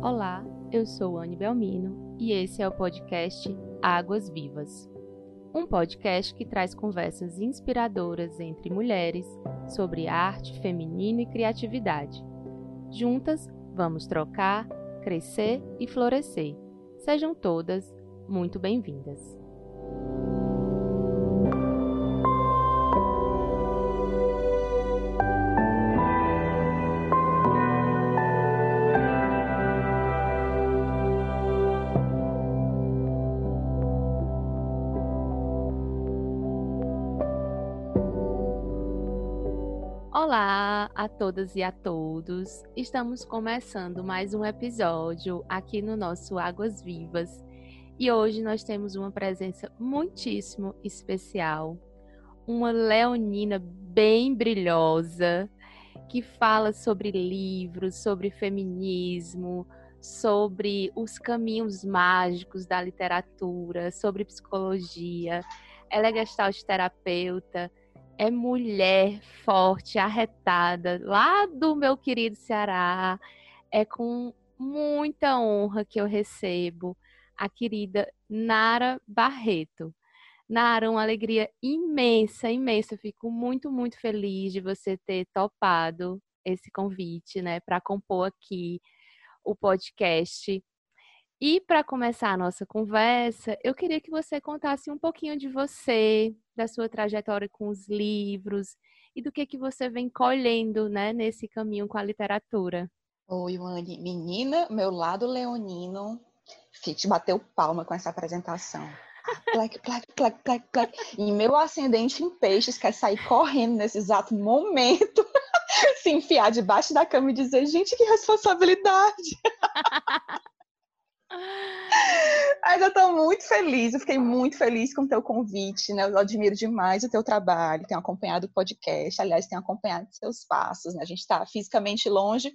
Olá, eu sou Anne Belmino e esse é o podcast Águas Vivas. Um podcast que traz conversas inspiradoras entre mulheres sobre arte, feminino e criatividade. Juntas, vamos trocar, crescer e florescer. Sejam todas muito bem-vindas. Todas e a todos. Estamos começando mais um episódio aqui no nosso Águas Vivas. E hoje nós temos uma presença muitíssimo especial, uma leonina bem brilhosa que fala sobre livros, sobre feminismo, sobre os caminhos mágicos da literatura, sobre psicologia. Ela é gestalt terapeuta, é mulher forte, arretada, lá do meu querido Ceará. É com muita honra que eu recebo a querida Nara Barreto. Nara, uma alegria imensa, imensa. Eu fico muito, muito feliz de você ter topado esse convite, né, para compor aqui o podcast. E para começar a nossa conversa, eu queria que você contasse um pouquinho de você, da sua trajetória com os livros e do que que você vem colhendo, né, nesse caminho com a literatura. Oi, Wani. Menina, meu lado leonino, Fit bateu palma com essa apresentação. Plaque, plaque, plaque, plaque, plaque. E meu ascendente em peixes quer sair correndo nesse exato momento, se enfiar debaixo da cama e dizer, gente, que responsabilidade. Mas eu estou muito feliz, eu fiquei muito feliz com o teu convite, né? Eu admiro demais o teu trabalho, tenho acompanhado o podcast, aliás, tenho acompanhado seus passos, né? A gente está fisicamente longe,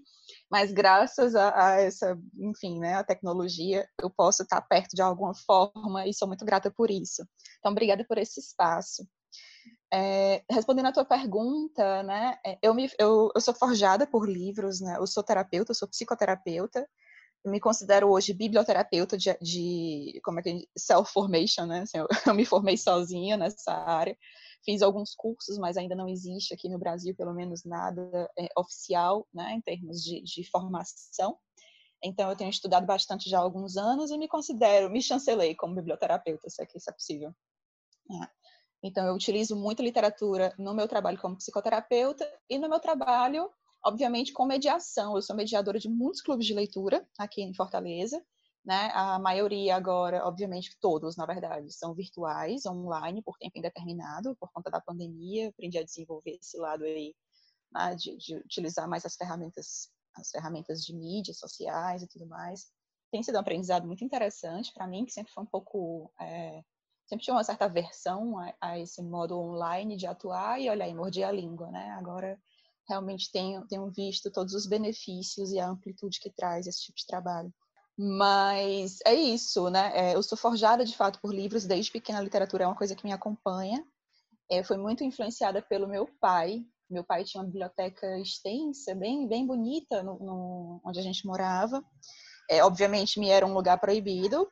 mas graças a, a, essa, enfim, né, a tecnologia, eu posso estar perto de alguma forma e sou muito grata por isso. Então, obrigada por esse espaço. É, respondendo a tua pergunta, né, é, eu, me, eu, eu sou forjada por livros, né? Eu sou terapeuta, eu sou psicoterapeuta, eu me considero hoje biblioterapeuta de, de como é que self-formation, né? Assim, eu, eu, me formei sozinha nessa área, fiz alguns cursos, mas ainda não existe aqui no Brasil, pelo menos nada é, oficial, né? Em termos de, de, formação. Então, eu tenho estudado bastante já há alguns anos e me considero, me chancelei como biblioterapeuta, se é que isso é possível. É. Então, eu utilizo muito literatura no meu trabalho como psicoterapeuta e no meu trabalho obviamente com mediação. Eu sou mediadora de muitos clubes de leitura aqui em Fortaleza, né? A maioria agora, obviamente todos, na verdade, são virtuais, online, por tempo indeterminado, por conta da pandemia. Aprendi a desenvolver esse lado aí, né? de, de utilizar mais as ferramentas, as ferramentas de mídias sociais e tudo mais. Tem sido um aprendizado muito interessante para mim, que sempre foi um pouco é, sempre tinha uma certa aversão a, a, esse modo online de atuar e olha aí, mordi a língua, né? Agora realmente tenho, tenho visto todos os benefícios e a amplitude que traz esse tipo de trabalho. Mas é isso, né? É, eu sou forjada de fato por livros, desde pequena a literatura é uma coisa que me acompanha. É, foi muito influenciada pelo meu pai. Meu pai tinha uma biblioteca extensa, bem, bem bonita, no, no onde a gente morava. É, obviamente, me era um lugar proibido,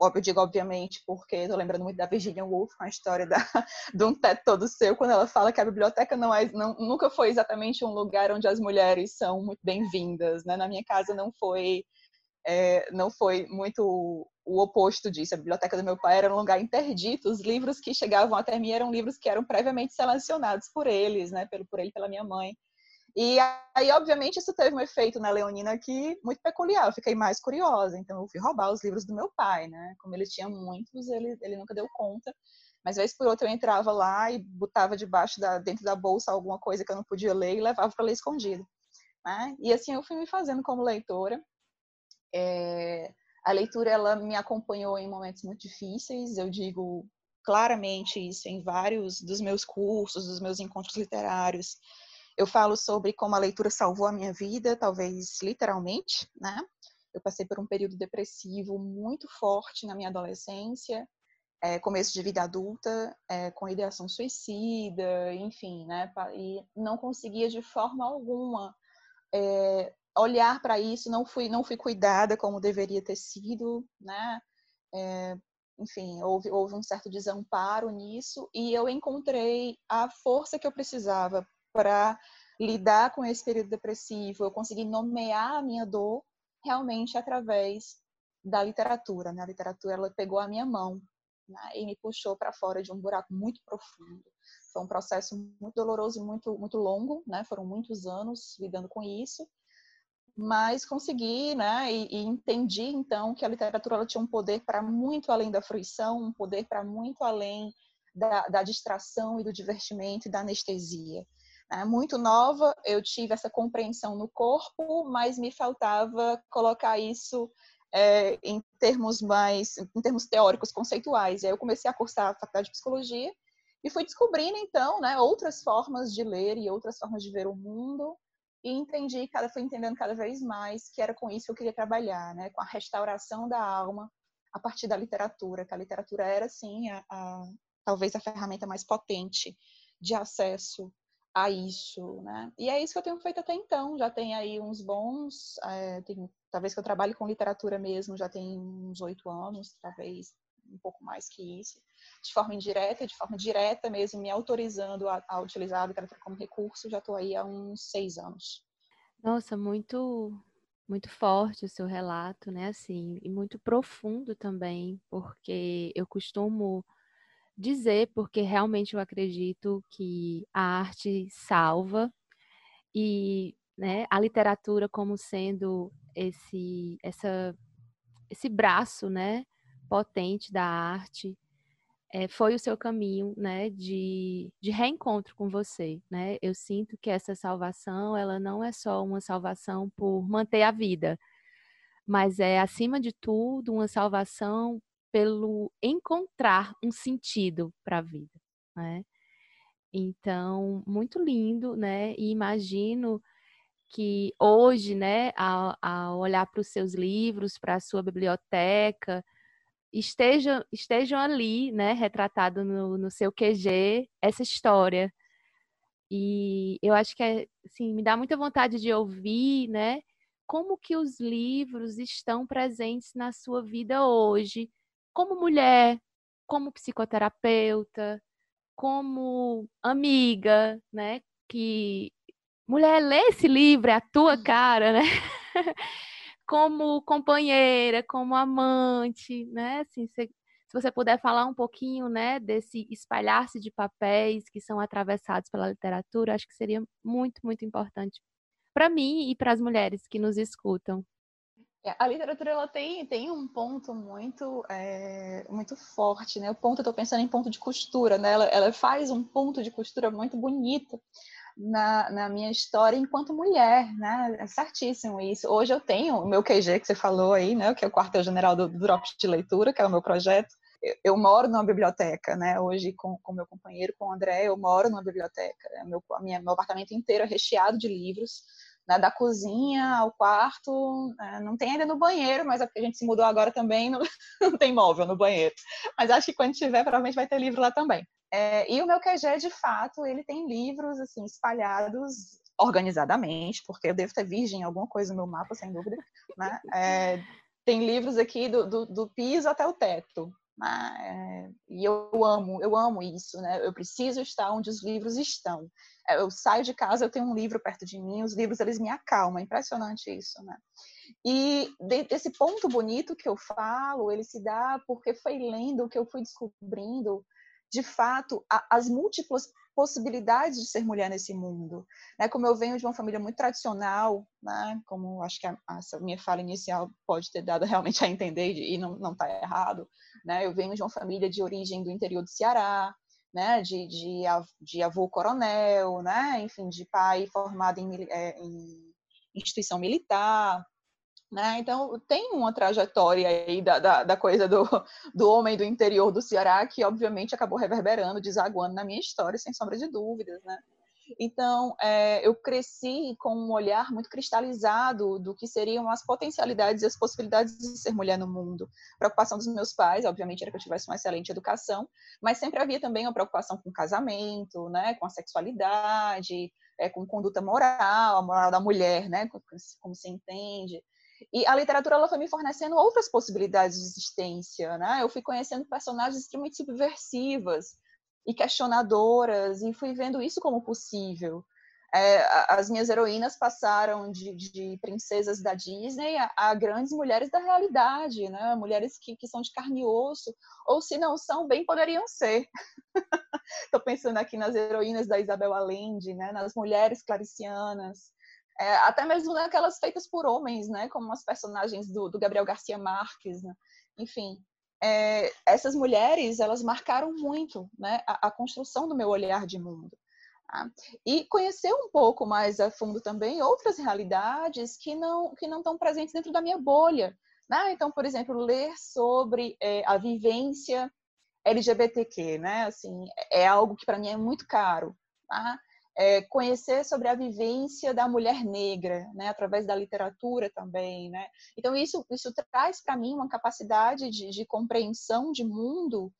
eu digo obviamente porque estou lembrando muito da Virginia Woolf com a história da, de um teto todo seu, quando ela fala que a biblioteca não é, não, nunca foi exatamente um lugar onde as mulheres são muito bem-vindas, né? Na minha casa não foi é, não foi muito o oposto disso. A biblioteca do meu pai era um lugar interdito. Os livros que chegavam até mim eram livros que eram previamente selecionados por eles, né? Pelo por ele, pela minha mãe. E aí, obviamente, isso teve um efeito na Leonina aqui muito peculiar. Eu fiquei mais curiosa, então eu fui roubar os livros do meu pai, né? Como ele tinha muitos, ele, ele nunca deu conta. Mas vez por outra eu entrava lá e botava debaixo da dentro da bolsa alguma coisa que eu não podia ler e levava para ler escondido. Né? E assim eu fui me fazendo como leitora. É... A leitura ela me acompanhou em momentos muito difíceis. Eu digo claramente isso em vários dos meus cursos, dos meus encontros literários. Eu falo sobre como a leitura salvou a minha vida, talvez literalmente, né? Eu passei por um período depressivo muito forte na minha adolescência, é, começo de vida adulta, é, com ideação suicida, enfim, né? E não conseguia de forma alguma é, olhar para isso, não fui, não fui cuidada como deveria ter sido, né? É, enfim, houve, houve um certo desamparo nisso e eu encontrei a força que eu precisava para lidar com esse período depressivo. Eu consegui nomear a minha dor realmente através da literatura. Né? A literatura ela pegou a minha mão né? e me puxou para fora de um buraco muito profundo. Foi um processo muito doloroso e muito, muito longo, né? foram muitos anos lidando com isso, mas consegui, né, e, e, entendi então que a literatura ela tinha um poder para muito além da fruição, um poder para muito além da, da, distração e do divertimento e da anestesia. É, muito nova, eu tive essa compreensão no corpo, mas me faltava colocar isso é, em termos mais, em termos teóricos, conceituais. E aí eu comecei a cursar a faculdade de psicologia e fui descobrindo então, né, outras formas de ler e outras formas de ver o mundo e entendi, cada fui entendendo cada vez mais que era com isso que eu queria trabalhar, né, com a restauração da alma a partir da literatura, que a literatura era sim a, a talvez a ferramenta mais potente de acesso a isso, né? E é isso que eu tenho feito até então. Já tem aí uns bons, é, tem, talvez que eu trabalhe com literatura mesmo, já tem uns oito anos, talvez um pouco mais que isso, de forma indireta, de forma direta mesmo, me autorizando a, a utilizar a literatura como recurso, já estou aí há uns seis anos. Nossa, muito muito forte o seu relato, né? Assim, e muito profundo também, porque eu costumo dizer, porque realmente eu acredito que a arte salva e né, a literatura como sendo esse, essa, esse braço, né, potente da arte, é, foi o seu caminho, né, de, de reencontro com você, né? Eu sinto que essa salvação, ela não é só uma salvação por manter a vida, mas é acima de tudo uma salvação pelo encontrar um sentido para a vida, né? Então, muito lindo, né? E imagino que hoje, né, ao, ao olhar para os seus livros, para a sua biblioteca, estejam, estejam ali, né, retratado no, no seu QG, essa história. E eu acho que é, assim, me dá muita vontade de ouvir, né, como que os livros estão presentes na sua vida hoje, como mulher, como psicoterapeuta, como amiga, né? Que mulher lê esse livro, é a tua cara, né? como companheira, como amante, né? Assim, se, se você puder falar um pouquinho, né, desse espalhar-se de papéis que são atravessados pela literatura, acho que seria muito, muito importante para mim e para as mulheres que nos escutam. É, a literatura ela tem, tem um ponto muito é, muito forte, né? O ponto, eu estou pensando em ponto de costura, né? Ela, ela faz um ponto de costura muito bonito na, na minha história enquanto mulher, né? É certíssimo isso. Hoje eu tenho o meu QG que você falou aí, né? Que é o quartel-general do, do Drops de Leitura, que é o meu projeto. Eu, moro numa biblioteca, né? Hoje com o meu companheiro, com o André, eu moro numa biblioteca. Meu, minha, meu apartamento inteiro é recheado de livros né, da cozinha ao quarto, é, não tem ainda no banheiro, mas é porque a gente se mudou agora também, não, não tem móvel no banheiro. Mas acho que quando tiver, provavelmente vai ter livro lá também. É, e o meu QG, de fato, ele tem livros assim espalhados organizadamente, porque eu devo ter virgem alguma coisa no meu mapa, sem dúvida. Né? É, tem livros aqui do, do, do, piso até o teto. Né? E eu amo, eu amo isso. Né? Eu preciso estar onde os livros estão. É, eu saio de casa, eu tenho um livro perto de mim, os livros eles me acalmam, é impressionante isso, né? E desse ponto bonito que eu falo, ele se dá porque foi lendo que eu fui descobrindo, de fato, as múltiplas possibilidades de ser mulher nesse mundo. Né? Como eu venho de uma família muito tradicional, né? como acho que a, essa minha fala inicial pode ter dado realmente a entender e não está errado, né? eu venho de uma família de origem do interior do Ceará, né, de, de, de avô coronel, né, enfim, de pai formado em, é, em instituição militar, né? Então, tem uma trajetória aí da, da, da, coisa do, do homem do interior do Ceará que, obviamente, acabou reverberando, desaguando na minha história, sem sombra de dúvidas, né? Então, é, eu cresci com um olhar muito cristalizado do que seriam as potencialidades e as possibilidades de ser mulher no mundo. A preocupação dos meus pais, obviamente, era que eu tivesse uma excelente educação, mas sempre havia também uma preocupação com o casamento, né, com a sexualidade, é, com conduta moral, a moral da mulher, né, como se entende. E a literatura ela foi me fornecendo outras possibilidades de existência, né? Eu fui conhecendo personagens extremamente subversivas e questionadoras e fui vendo isso como possível. É, as minhas heroínas passaram de, de princesas da Disney a, a, grandes mulheres da realidade, né? Mulheres que, que são de carne e osso, ou se não são, bem poderiam ser. Estou pensando aqui nas heroínas da Isabel Allende, né? Nas mulheres claricianas, é, até mesmo naquelas feitas por homens, né, como as personagens do, do Gabriel Garcia Marques, né? enfim, é, essas mulheres elas marcaram muito, né, a, a, construção do meu olhar de mundo. Tá? E conhecer um pouco mais a fundo também outras realidades que não que não estão presentes dentro da minha bolha. Né? Então, por exemplo, ler sobre é, a vivência LGBTQ, né? Assim, é algo que para mim é muito caro. Tá? É, conhecer sobre a vivência da mulher negra, né, através da literatura também, né. Então isso isso traz para mim uma capacidade de, de, compreensão de mundo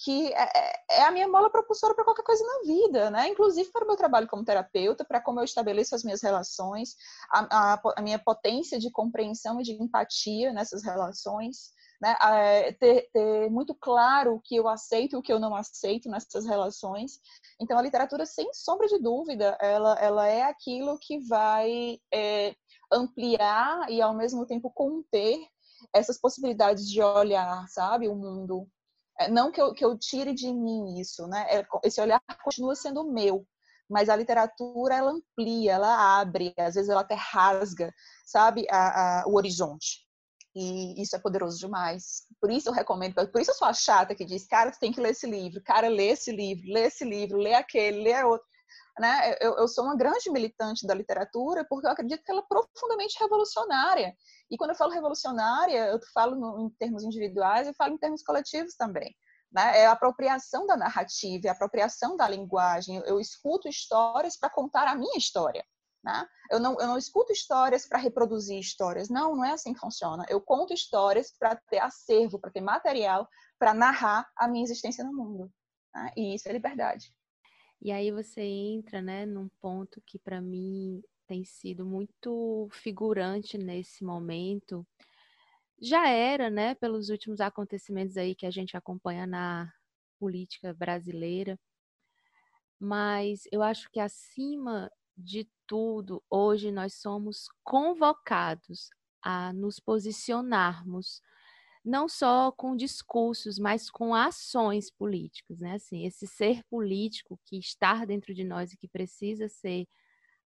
que é, é, é a minha mola propulsora para qualquer coisa na vida, né? Inclusive para o meu trabalho como terapeuta, para como eu estabeleço as minhas relações, a, a, a minha potência de compreensão e de empatia nessas relações né, é, ter, ter, muito claro o que eu aceito e o que eu não aceito nessas relações. Então, a literatura, sem sombra de dúvida, ela, ela é aquilo que vai é, ampliar e, ao mesmo tempo, conter essas possibilidades de olhar, sabe, o mundo. É, não que eu, que eu tire de mim isso, né? É, esse olhar continua sendo meu, mas a literatura ela amplia, ela abre, às vezes ela até rasga, sabe, a, a, o horizonte. E isso é poderoso demais. Por isso eu recomendo, por isso eu sou a chata que diz, cara, tu tem que ler esse livro, cara, lê esse livro, lê esse livro, lê aquele, lê outro. Né? Eu, eu sou uma grande militante da literatura porque eu acredito que ela é profundamente revolucionária. E quando eu falo revolucionária, eu falo no, em termos individuais e falo em termos coletivos também. Né? É a apropriação da narrativa, é a apropriação da linguagem. Eu escuto histórias para contar a minha história. Né? Eu, não, eu não escuto histórias para reproduzir histórias. Não, não é assim que funciona. Eu conto histórias para ter acervo, para ter material, para narrar a minha existência no mundo. Né? E isso é liberdade. E aí você entra né, num ponto que para mim tem sido muito figurante nesse momento. Já era, né, pelos últimos acontecimentos aí que a gente acompanha na política brasileira, mas eu acho que acima de tudo, hoje nós somos convocados a nos posicionarmos não só com discursos, mas com ações políticas, né? Assim, esse ser político que está dentro de nós e que precisa ser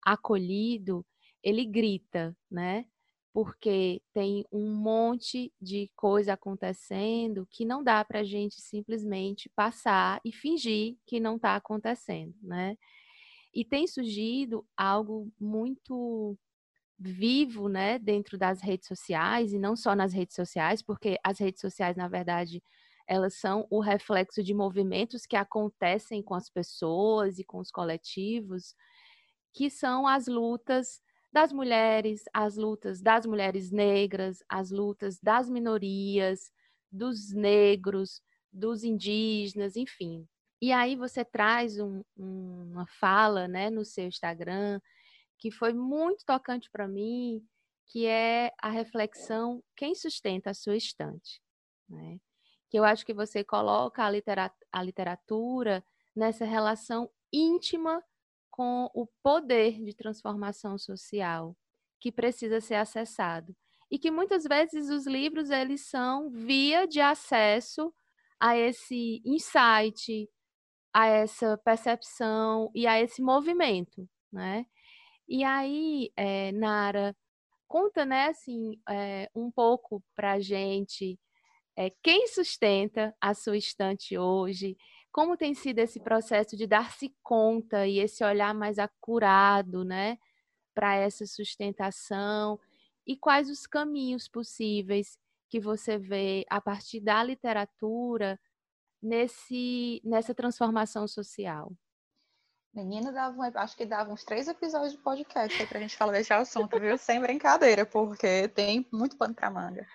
acolhido, ele grita, né? Porque tem um monte de coisa acontecendo que não dá para a gente simplesmente passar e fingir que não está acontecendo, né? E tem surgido algo muito vivo, né, dentro das redes sociais e não só nas redes sociais, porque as redes sociais, na verdade, elas são o reflexo de movimentos que acontecem com as pessoas e com os coletivos, que são as lutas das mulheres, as lutas das mulheres negras, as lutas das minorias, dos negros, dos indígenas, enfim. E aí você traz um, uma fala né, no seu Instagram que foi muito tocante para mim, que é a reflexão quem sustenta a sua estante. Né? Que eu acho que você coloca a, literatura, a literatura nessa relação íntima com o poder de transformação social que precisa ser acessado e que muitas vezes os livros eles são via de acesso a esse insight, a essa percepção e a esse movimento, né? E aí, é, Nara, conta, né, assim, é, um pouco para a gente é, quem sustenta a sua estante hoje, como tem sido esse processo de dar-se conta e esse olhar mais acurado, né, para essa sustentação e quais os caminhos possíveis que você vê a partir da literatura nesse, nessa transformação social? Menina, dava, acho que dava uns três episódios de podcast aí pra gente falar desse assunto, viu? Sem brincadeira, porque tem muito pano pra manga.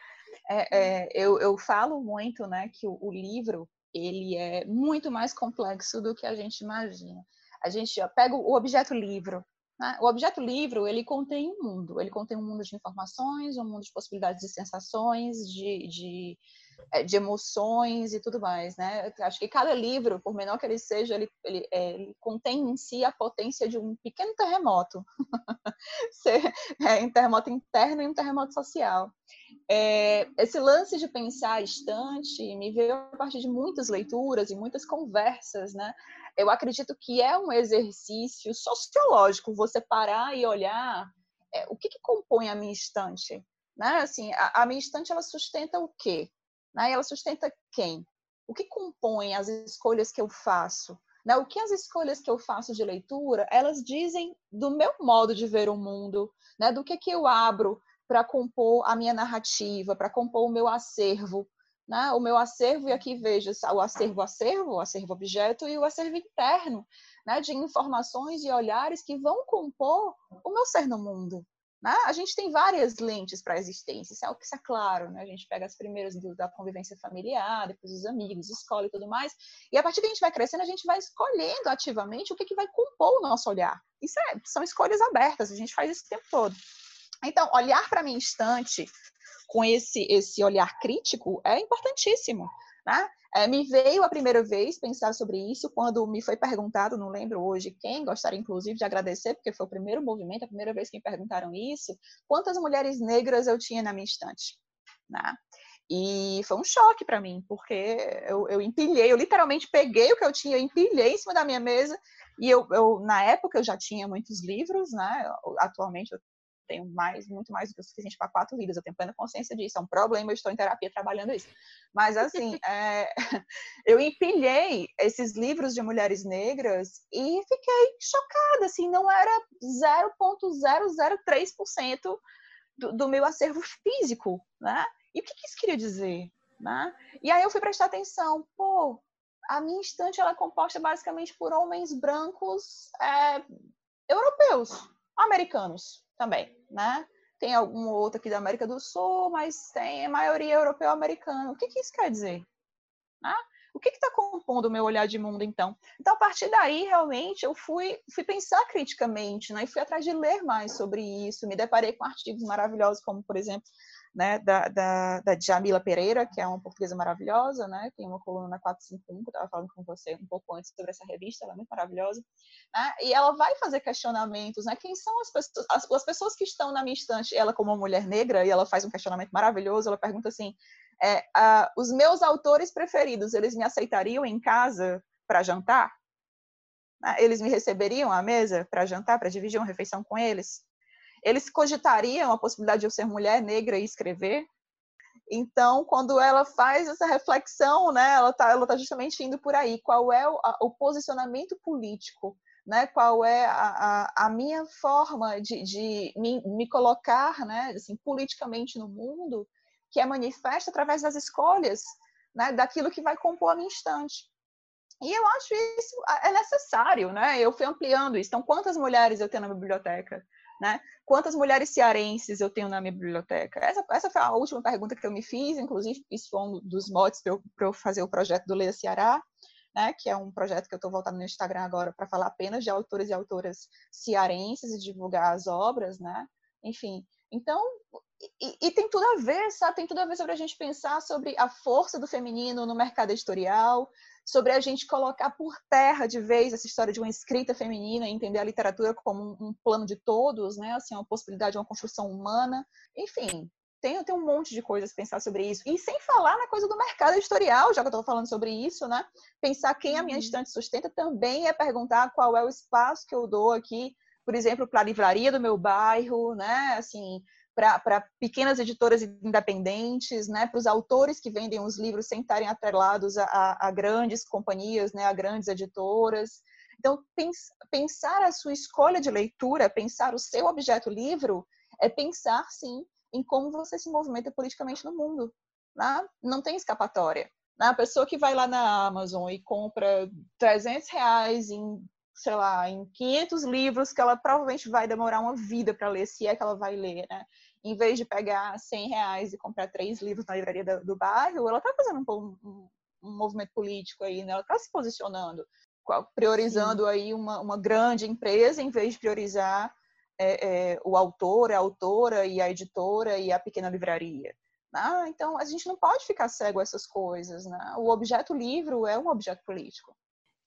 É, é, eu, eu falo muito, né, que o, o, livro, ele é muito mais complexo do que a gente imagina. A gente pega o objeto livro, né? O objeto livro, ele contém um mundo. Ele contém um mundo de informações, um mundo de possibilidades de sensações, de, de de emoções e tudo mais, né? Acho que cada livro, por menor que ele seja, ele, ele, é, ele contém em si a potência de um pequeno terremoto, é, um terremoto interno e um terremoto social. É, esse lance de pensar a estante me veio a partir de muitas leituras e muitas conversas, né? Eu acredito que é um exercício sociológico você parar e olhar é, o que, que compõe a minha estante, né? Assim, a, a minha estante ela sustenta o quê? Né? Ela sustenta quem? O que compõe as escolhas que eu faço? Né? O que as escolhas que eu faço de leitura, elas dizem do meu modo de ver o mundo, né? do que, que eu abro para compor a minha narrativa, para compor o meu acervo. Né? O meu acervo, e aqui veja o acervo acervo, o acervo objeto e o acervo interno, né? de informações e olhares que vão compor o meu ser no mundo. Né? A gente tem várias lentes para a existência, isso é, isso é claro, né? a gente pega as primeiras do, da convivência familiar, depois os amigos, escola e tudo mais, e a partir que a gente vai crescendo, a gente vai escolhendo ativamente o que, que vai compor o nosso olhar. Isso é, são escolhas abertas, a gente faz isso o tempo todo. Então, olhar para a minha instante com esse, esse olhar crítico é importantíssimo. Né? É, me veio a primeira vez pensar sobre isso quando me foi perguntado, não lembro hoje quem, gostaria inclusive de agradecer, porque foi o primeiro movimento, a primeira vez que me perguntaram isso, quantas mulheres negras eu tinha na minha estante. Né? E foi um choque para mim, porque eu, eu empilhei, eu literalmente peguei o que eu tinha, eu empilhei em cima da minha mesa, e eu, eu na época eu já tinha muitos livros, né? Atualmente eu tenho mais, muito mais do que o suficiente para quatro vidas, eu tenho plena consciência disso, é um problema, eu estou em terapia trabalhando isso. Mas, assim, é, eu empilhei esses livros de mulheres negras e fiquei chocada, assim, não era 0,003% do, do meu acervo físico, né? E o que, que isso queria dizer? Né? E aí eu fui prestar atenção, pô, a minha estante ela é composta basicamente por homens brancos é, europeus, americanos, também, né? Tem algum outro aqui da América do Sul, mas tem a maioria europeu-americana. O que, que isso quer dizer? Né? O que está compondo o meu olhar de mundo, então? Então, a partir daí, realmente, eu fui, fui pensar criticamente, né? E fui atrás de ler mais sobre isso. Me deparei com artigos maravilhosos, como, por exemplo, né, da, da, da Jamila Pereira, que é uma portuguesa maravilhosa, né, tem uma coluna na 451, que eu estava falando com você um pouco antes sobre essa revista, ela é muito maravilhosa, né, e ela vai fazer questionamentos, né, quem são as pessoas, as, as pessoas que estão na minha estante, ela como uma mulher negra, e ela faz um questionamento maravilhoso, ela pergunta assim, é, uh, os meus autores preferidos, eles me aceitariam em casa para jantar? Né, eles me receberiam à mesa para jantar, para dividir uma refeição com eles? Eles cogitariam a possibilidade de eu ser mulher negra e escrever. Então, quando ela faz essa reflexão, né, ela está ela tá justamente indo por aí. Qual é o, a, o posicionamento político? Né, qual é a, a, a minha forma de, de me, me, colocar né, assim, politicamente no mundo, que é manifesta através das escolhas né, daquilo que vai compor a minha instante. E eu acho isso é necessário, né? Eu fui ampliando isso. Então, quantas mulheres eu tenho na biblioteca? Né? Quantas mulheres cearenses eu tenho na minha biblioteca? Essa, essa foi a última pergunta que eu me fiz, inclusive, isso foi um dos motes para eu, eu, fazer o projeto do Leia Ceará, né? que é um projeto que eu estou voltando no Instagram agora para falar apenas de autores e autoras cearenses e divulgar as obras, né? Enfim, então, e, e, tem tudo a ver, sabe? Tem tudo a ver sobre a gente pensar sobre a força do feminino no mercado editorial, sobre a gente colocar por terra de vez essa história de uma escrita feminina, entender a literatura como um, plano de todos, né? Assim, uma possibilidade de uma construção humana. Enfim, tem, tem um monte de coisas pensar sobre isso. E sem falar na coisa do mercado editorial, já que eu estou falando sobre isso, né? Pensar quem a minha uhum. estante sustenta também é perguntar qual é o espaço que eu dou aqui, por exemplo, para a livraria do meu bairro, né? Assim, para pequenas editoras independentes, né, para os autores que vendem os livros sem estarem atrelados a, a, grandes companhias, né, a grandes editoras. Então, pens, pensar a sua escolha de leitura, pensar o seu objeto livro, é pensar, sim, em como você se movimenta politicamente no mundo. Né? Não tem escapatória. Né? A pessoa que vai lá na Amazon e compra 300 reais em sei lá, em 500 livros que ela provavelmente vai demorar uma vida para ler, se é que ela vai ler, né? Em vez de pegar 100 reais e comprar três livros na livraria do, do bairro, ela está fazendo um, um, um, movimento político aí, né? Ela está se posicionando, priorizando Sim. aí uma, uma grande empresa em vez de priorizar é, é, o autor, a autora e a editora e a pequena livraria. Né? Então, a gente não pode ficar cego a essas coisas. Né? O objeto livro é um objeto político.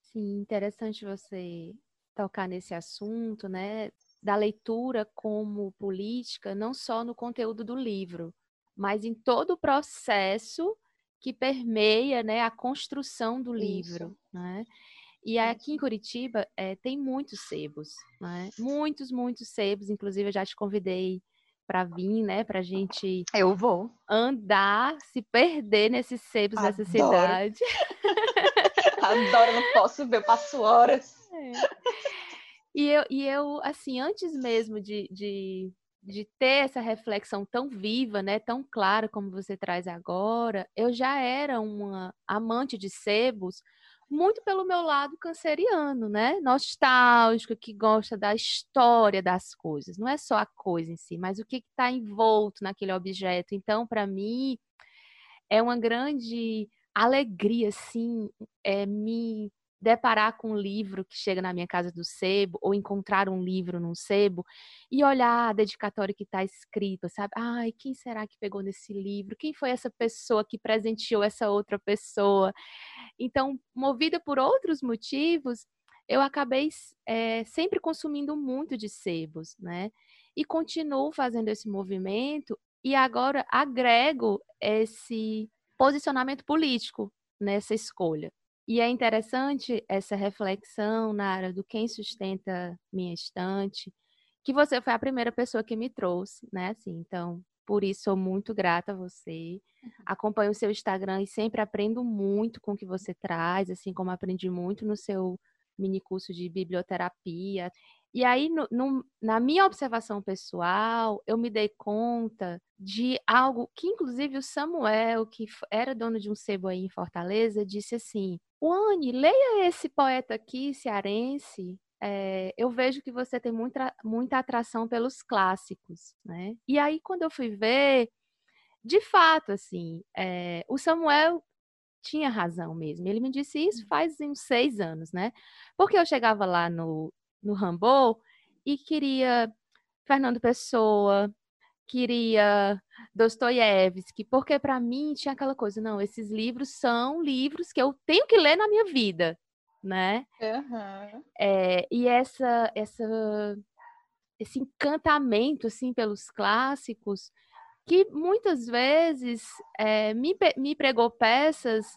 Sim, interessante você tocar nesse assunto, né? Da leitura como política, não só no conteúdo do livro, mas em todo o processo que permeia né, a construção do livro. Né? E aqui em Curitiba é, tem muitos sebos, né? muitos, muitos sebos. Inclusive, eu já te convidei para vir, né? Para gente. Eu vou. Andar, se perder nesses sebos Adoro. dessa cidade. Adoro, não posso ver, passo horas. É. E, eu, e eu, assim, antes mesmo de, de, de ter essa reflexão tão viva, né, tão clara como você traz agora, eu já era uma amante de sebos, muito pelo meu lado canceriano, né? Nostálgico, que gosta da história das coisas. Não é só a coisa em si, mas o que está envolto naquele objeto. Então, para mim, é uma grande alegria, assim, é, me deparar com um livro que chega na minha casa do sebo, ou encontrar um livro num sebo, e olhar a dedicatória que está escrita, sabe? Ai, quem será que pegou nesse livro? Quem foi essa pessoa que presenteou essa outra pessoa? Então, movida por outros motivos, eu acabei é, sempre consumindo muito de sebos, né? E continuo fazendo esse movimento, e agora agrego esse posicionamento político nessa escolha. E é interessante essa reflexão, Nara, do quem sustenta minha estante, que você foi a primeira pessoa que me trouxe, né? Assim, então, por isso sou muito grata a você. Uhum. Acompanho o seu Instagram e sempre aprendo muito com o que você traz, assim como aprendi muito no seu mini curso de biblioterapia. E aí, no, no, na minha observação pessoal, eu me dei conta de algo que, inclusive, o Samuel, que era dono de um sebo aí em Fortaleza, disse assim: Wani, leia esse poeta aqui, cearense. É, eu vejo que você tem muita, muita atração pelos clássicos, né? E aí, quando eu fui ver, de fato, assim, é, o Samuel tinha razão mesmo. Ele me disse isso faz uns seis anos, né? Porque eu chegava lá no, no Rambo e queria Fernando Pessoa, queria Dostoiévski, porque para mim tinha aquela coisa, não, esses livros são livros que eu tenho que ler na minha vida, né? Uhum. É, e essa, essa, esse encantamento assim pelos clássicos que muitas vezes é, me, me pregou peças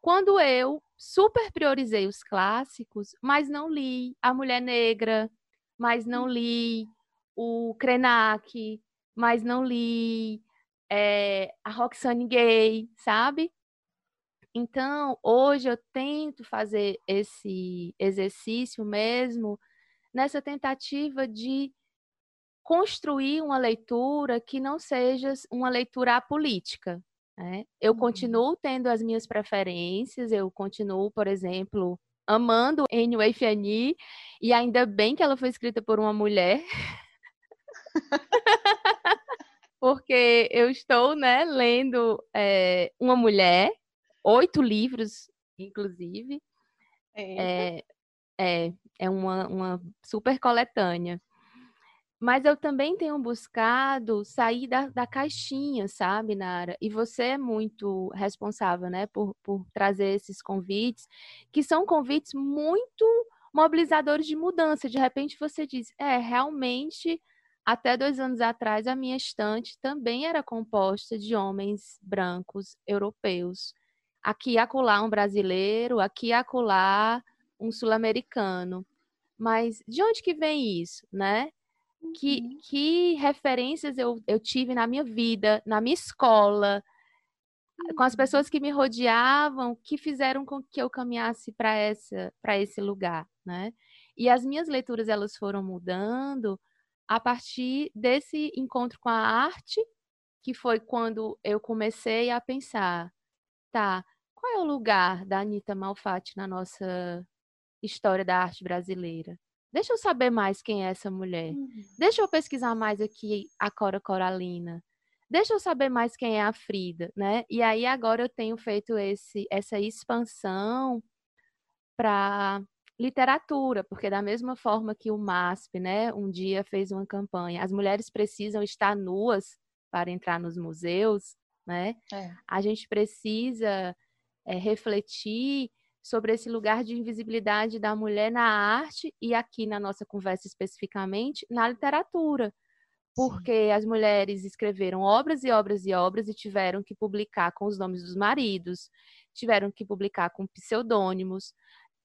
quando eu super priorizei os clássicos, mas não li A Mulher Negra, mas não li o Krenak, mas não li é, a Roxane Gay, sabe? Então, hoje eu tento fazer esse exercício mesmo nessa tentativa de construir uma leitura que não seja uma leitura apolítica, né? Eu uhum. continuo tendo as minhas preferências, eu continuo, por exemplo, amando Anne Wayfiani, e ainda bem que ela foi escrita por uma mulher. Porque eu estou, né, lendo é, uma mulher, oito livros, inclusive. É, é, é uma, uma super coletânea. Mas eu também tenho buscado sair da, da caixinha, sabe, Nara? E você é muito responsável, né, por, por trazer esses convites, que são convites muito mobilizadores de mudança. De repente você diz, é, realmente, até dois anos atrás, a minha estante também era composta de homens brancos europeus. Aqui e acolá um brasileiro, aqui e acolá um sul-americano. Mas de onde que vem isso, né? que, uhum. que referências eu, eu tive na minha vida, na minha escola, com as uhum. pessoas que me rodeavam, que fizeram com que eu caminhasse para esse lugar, né? E as minhas leituras elas foram mudando a partir desse encontro com a arte, que foi quando eu comecei a pensar, tá, qual é o lugar da Anitta Malfatti na nossa história da arte brasileira. Deixa eu saber mais quem é essa mulher. Uhum. Deixa eu pesquisar mais aqui a Cora Coralina. Deixa eu saber mais quem é a Frida, né? E aí agora eu tenho feito esse, essa expansão para literatura, porque da mesma forma que o MASP, né, um dia fez uma campanha, as mulheres precisam estar nuas para entrar nos museus, né? É. A gente precisa é, refletir sobre esse lugar de invisibilidade da mulher na arte e aqui na nossa conversa especificamente na literatura. Porque Sim. as mulheres escreveram obras e obras e obras e tiveram que publicar com os nomes dos maridos, tiveram que publicar com pseudônimos.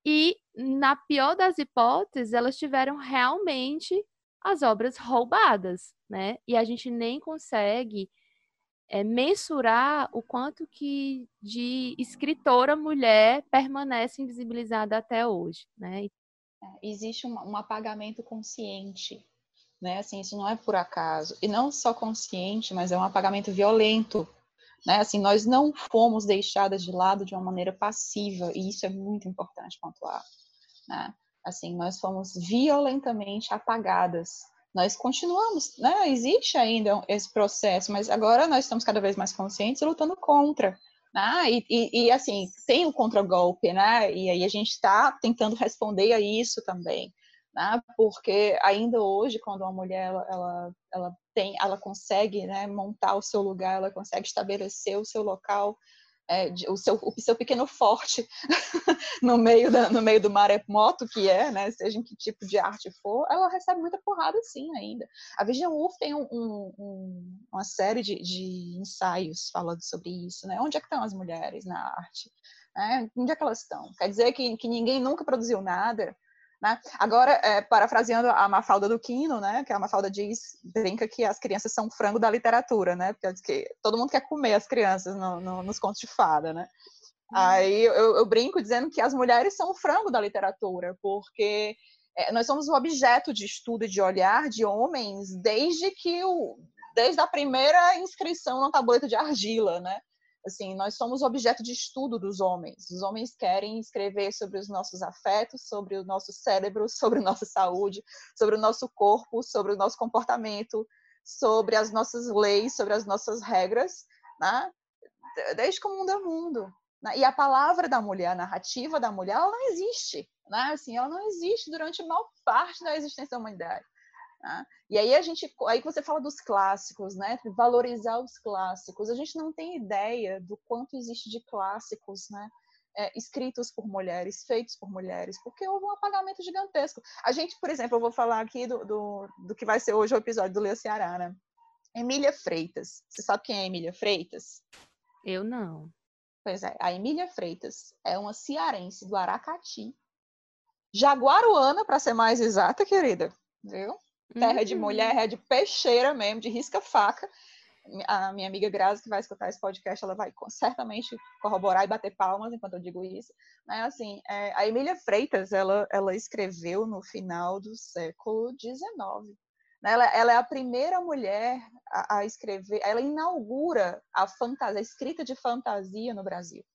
E, na pior das hipóteses, elas tiveram realmente as obras roubadas, né? E a gente nem consegue é, mensurar o quanto que de escritora mulher permanece invisibilizada até hoje, né? É, existe um, um, apagamento consciente, né? Assim, isso não é por acaso e não só consciente, mas é um apagamento violento, né? Assim, nós não fomos deixadas de lado de uma maneira passiva e isso é muito importante pontuar, né? Assim, nós fomos violentamente apagadas nós continuamos, né? Existe ainda esse processo, mas agora nós estamos cada vez mais conscientes e lutando contra. Né? E, e, e assim, tem o contragolpe, né? E aí a gente está tentando responder a isso também. Né? Porque ainda hoje, quando uma mulher ela, ela, ela tem, ela consegue né, montar o seu lugar, ela consegue estabelecer o seu local é, de, o, seu, o seu pequeno forte no meio da, no meio do maremoto que é, né, seja em que tipo de arte for, ela recebe muita porrada sim ainda. A Virginia Woolf tem um, um, uma série de, de, ensaios falando sobre isso, né? Onde é que estão as mulheres na arte? É, onde é que elas estão? Quer dizer que, que ninguém nunca produziu nada? Né? Agora, é, parafraseando a Mafalda do Quino, né, que a Mafalda diz, brinca que as crianças são frango da literatura, né, porque que todo mundo quer comer as crianças no, no, nos contos de fada, né. Uhum. Aí eu, eu, brinco dizendo que as mulheres são o frango da literatura, porque é, nós somos o objeto de estudo e de olhar de homens desde que o, desde a primeira inscrição no tabuleiro de argila, né? Assim, nós somos objeto de estudo dos homens. Os homens querem escrever sobre os nossos afetos, sobre o nosso cérebro, sobre a nossa saúde, sobre o nosso corpo, sobre o nosso comportamento, sobre as nossas leis, sobre as nossas regras, né? Desde que o mundo é mundo. Né? E a palavra da mulher, a narrativa da mulher, ela não existe, né? Assim, ela não existe durante maior parte da existência da humanidade. Né? E aí a gente, aí você fala dos clássicos, né? Valorizar os clássicos. A gente não tem ideia do quanto existe de clássicos, né? É, escritos por mulheres, feitos por mulheres, porque houve um apagamento gigantesco. A gente, por exemplo, eu vou falar aqui do, do, do que vai ser hoje o episódio do Lea Ceará, né? Emília Freitas. Você sabe quem é Emília Freitas? Eu não. Pois é, a Emília Freitas é uma cearense do Aracati, jaguaruana, para ser mais exata, querida, viu? Terra uhum. de mulher, é de peixeira mesmo, de risca-faca. A minha amiga Grazi, que vai escutar esse podcast, ela vai certamente corroborar e bater palmas enquanto eu digo isso. Né? Assim, é, a Emília Freitas, ela, ela escreveu no final do século XIX. Né? Ela, ela, é a primeira mulher a, a, escrever, ela inaugura a fantasia, a escrita de fantasia no Brasil.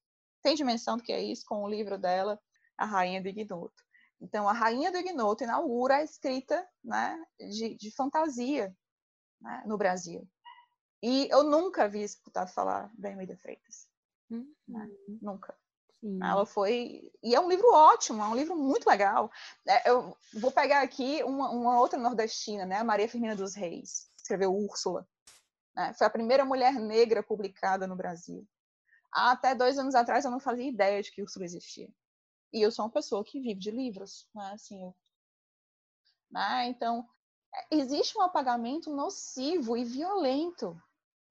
Tem dimensão do que é isso com o livro dela, A Rainha do Ignoto. Então, a Rainha do Ignoto inaugura a escrita né, de, de fantasia né, no Brasil. E eu nunca vi escutado falar da Emília Freitas. Uhum. Né? Nunca. Sim. Ela foi. E é um livro ótimo, é um livro muito legal. É, eu vou pegar aqui uma, uma, outra nordestina, né? Maria Firmina dos Reis, escreveu Úrsula. Né? Foi a primeira mulher negra publicada no Brasil. Até dois anos atrás eu não fazia ideia de que Úrsula existia. E eu sou uma pessoa que vive de livros, né? Assim, né? Então, é, existe um apagamento nocivo e violento,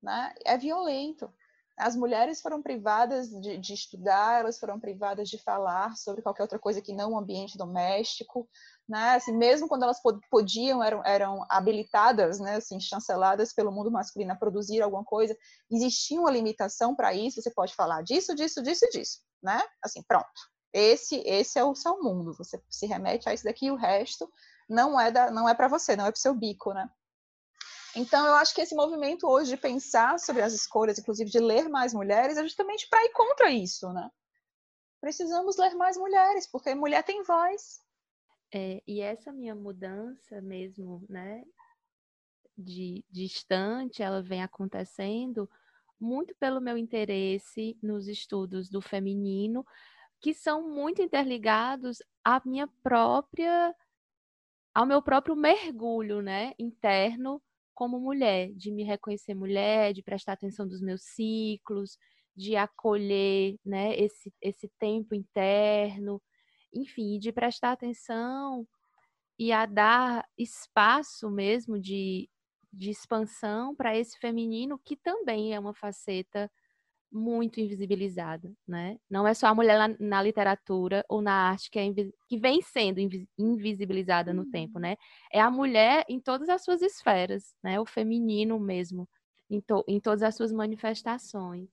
né? É violento. As mulheres foram privadas de, de, estudar, elas foram privadas de falar sobre qualquer outra coisa que não o ambiente doméstico, né? Assim, mesmo quando elas podiam, eram, eram habilitadas, né? Assim, chanceladas pelo mundo masculino a produzir alguma coisa, existia uma limitação para isso. Você pode falar disso, disso, disso disso, né? Assim, pronto. Esse, esse é o seu mundo. Você se remete a isso daqui e o resto não é da, não é para você, não é para o seu bico, né? Então, eu acho que esse movimento hoje de pensar sobre as escolhas, inclusive de ler mais mulheres, é justamente para ir contra isso, né? precisamos ler mais mulheres, porque mulher tem voz. É, e essa minha mudança mesmo, né, de distante, ela vem acontecendo muito pelo meu interesse nos estudos do feminino, que são muito interligados à minha própria ao meu próprio mergulho, né, interno como mulher, de me reconhecer mulher, de prestar atenção dos meus ciclos, de acolher, né, esse esse tempo interno, enfim, de prestar atenção e a dar espaço mesmo de, de expansão para esse feminino que também é uma faceta muito invisibilizada, né? Não é só a mulher na, na literatura ou na arte que, é que vem sendo invisibilizada no tempo, uhum. né? É a mulher em todas as suas esferas, né? O feminino mesmo, em, to, em todas as suas manifestações.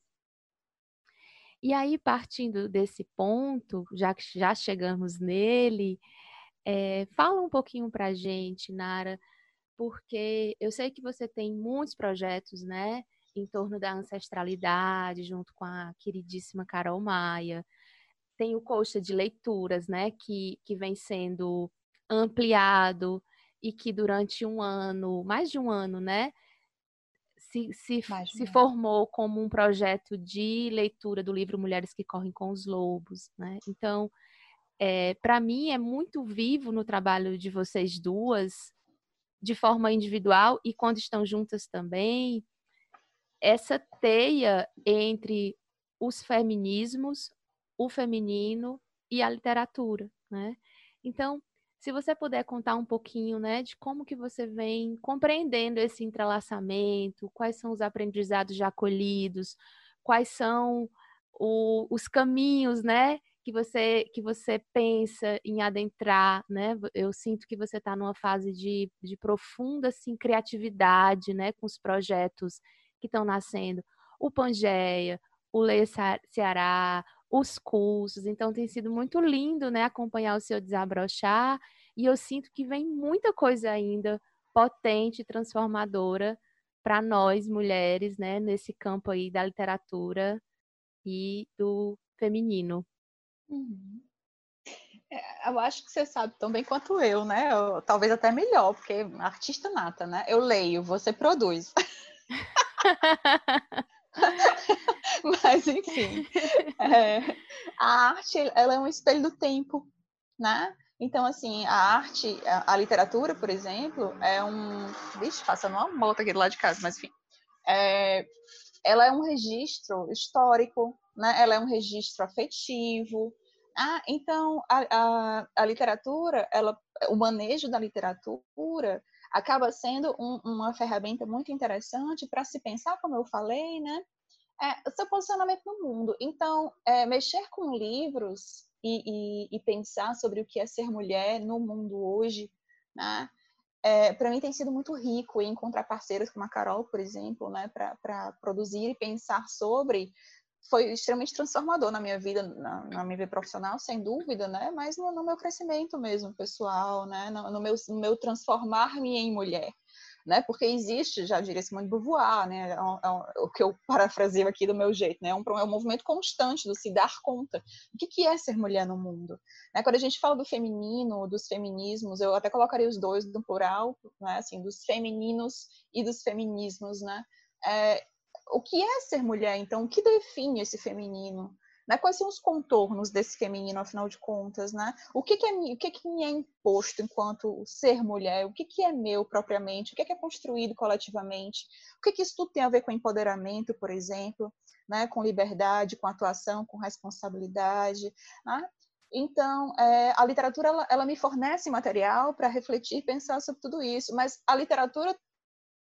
E aí, partindo desse ponto, já que já chegamos nele, é, fala um pouquinho para a gente, Nara, porque eu sei que você tem muitos projetos, né? Em torno da ancestralidade, junto com a queridíssima Carol Maia. Tem o coxa de leituras, né, que, que vem sendo ampliado e que durante um ano, mais de um ano, né, se, se, se formou como um projeto de leitura do livro Mulheres que Correm com os Lobos, né? Então, é, para mim é muito vivo no trabalho de vocês duas, de forma individual e quando estão juntas também, essa teia entre os feminismos, o feminino e a literatura, né? Então, se você puder contar um pouquinho, né, de como que você vem compreendendo esse entrelaçamento, quais são os aprendizados já colhidos, quais são o, os caminhos, né, que você que você pensa em adentrar, né? Eu sinto que você está numa fase de, de profunda assim, criatividade, né, com os projetos que estão nascendo, o Pangeia, o Leia Ceará, os cursos. Então tem sido muito lindo, né, acompanhar o seu desabrochar e eu sinto que vem muita coisa ainda potente, transformadora para nós mulheres, né, nesse campo aí da literatura e do feminino. Uhum. É, eu acho que você sabe tão bem quanto eu, né? Eu, talvez até melhor, porque artista nata, né? Eu leio, você produz. Mas, enfim, é, a arte ela é um espelho do tempo, né? Então, assim, a arte, a, literatura, por exemplo, é um. Vixe, passando uma moto aqui do lado de casa, mas enfim. É, ela é um registro histórico, né? ela é um registro afetivo. Ah, então, a, a, a literatura, ela, o manejo da literatura acaba sendo um, uma ferramenta muito interessante para se pensar, como eu falei, né? É, seu posicionamento no mundo. Então, é, mexer com livros e, e, e, pensar sobre o que é ser mulher no mundo hoje, né? É, para mim tem sido muito rico encontrar parceiros como a Carol, por exemplo, né, para produzir e pensar sobre foi extremamente transformador na minha vida, na, na minha vida profissional, sem dúvida, né? Mas no, no meu crescimento mesmo, pessoal, né? No, no meu, no meu transformar-me em mulher, né? Porque existe, já diria Simone de Beauvoir, né? É um, é um, o que eu parafraseio aqui do meu jeito, né? É um, é um movimento constante do se dar conta do que, que é ser mulher no mundo. Né? Quando a gente fala do feminino, dos feminismos, eu até colocaria os dois no plural, né? Assim, dos femininos e dos feminismos, né? É, o que é ser mulher, então? O que define esse feminino? Né? Quais são os contornos desse feminino, afinal de contas? Né? O, que, que, é, o que, que me é imposto enquanto ser mulher? O que, que é meu propriamente? O que, que é construído coletivamente? O que, que isso tudo tem a ver com empoderamento, por exemplo? Né? Com liberdade, com atuação, com responsabilidade? Né? Então, é, a literatura ela, ela, me fornece material para refletir e pensar sobre tudo isso, mas a literatura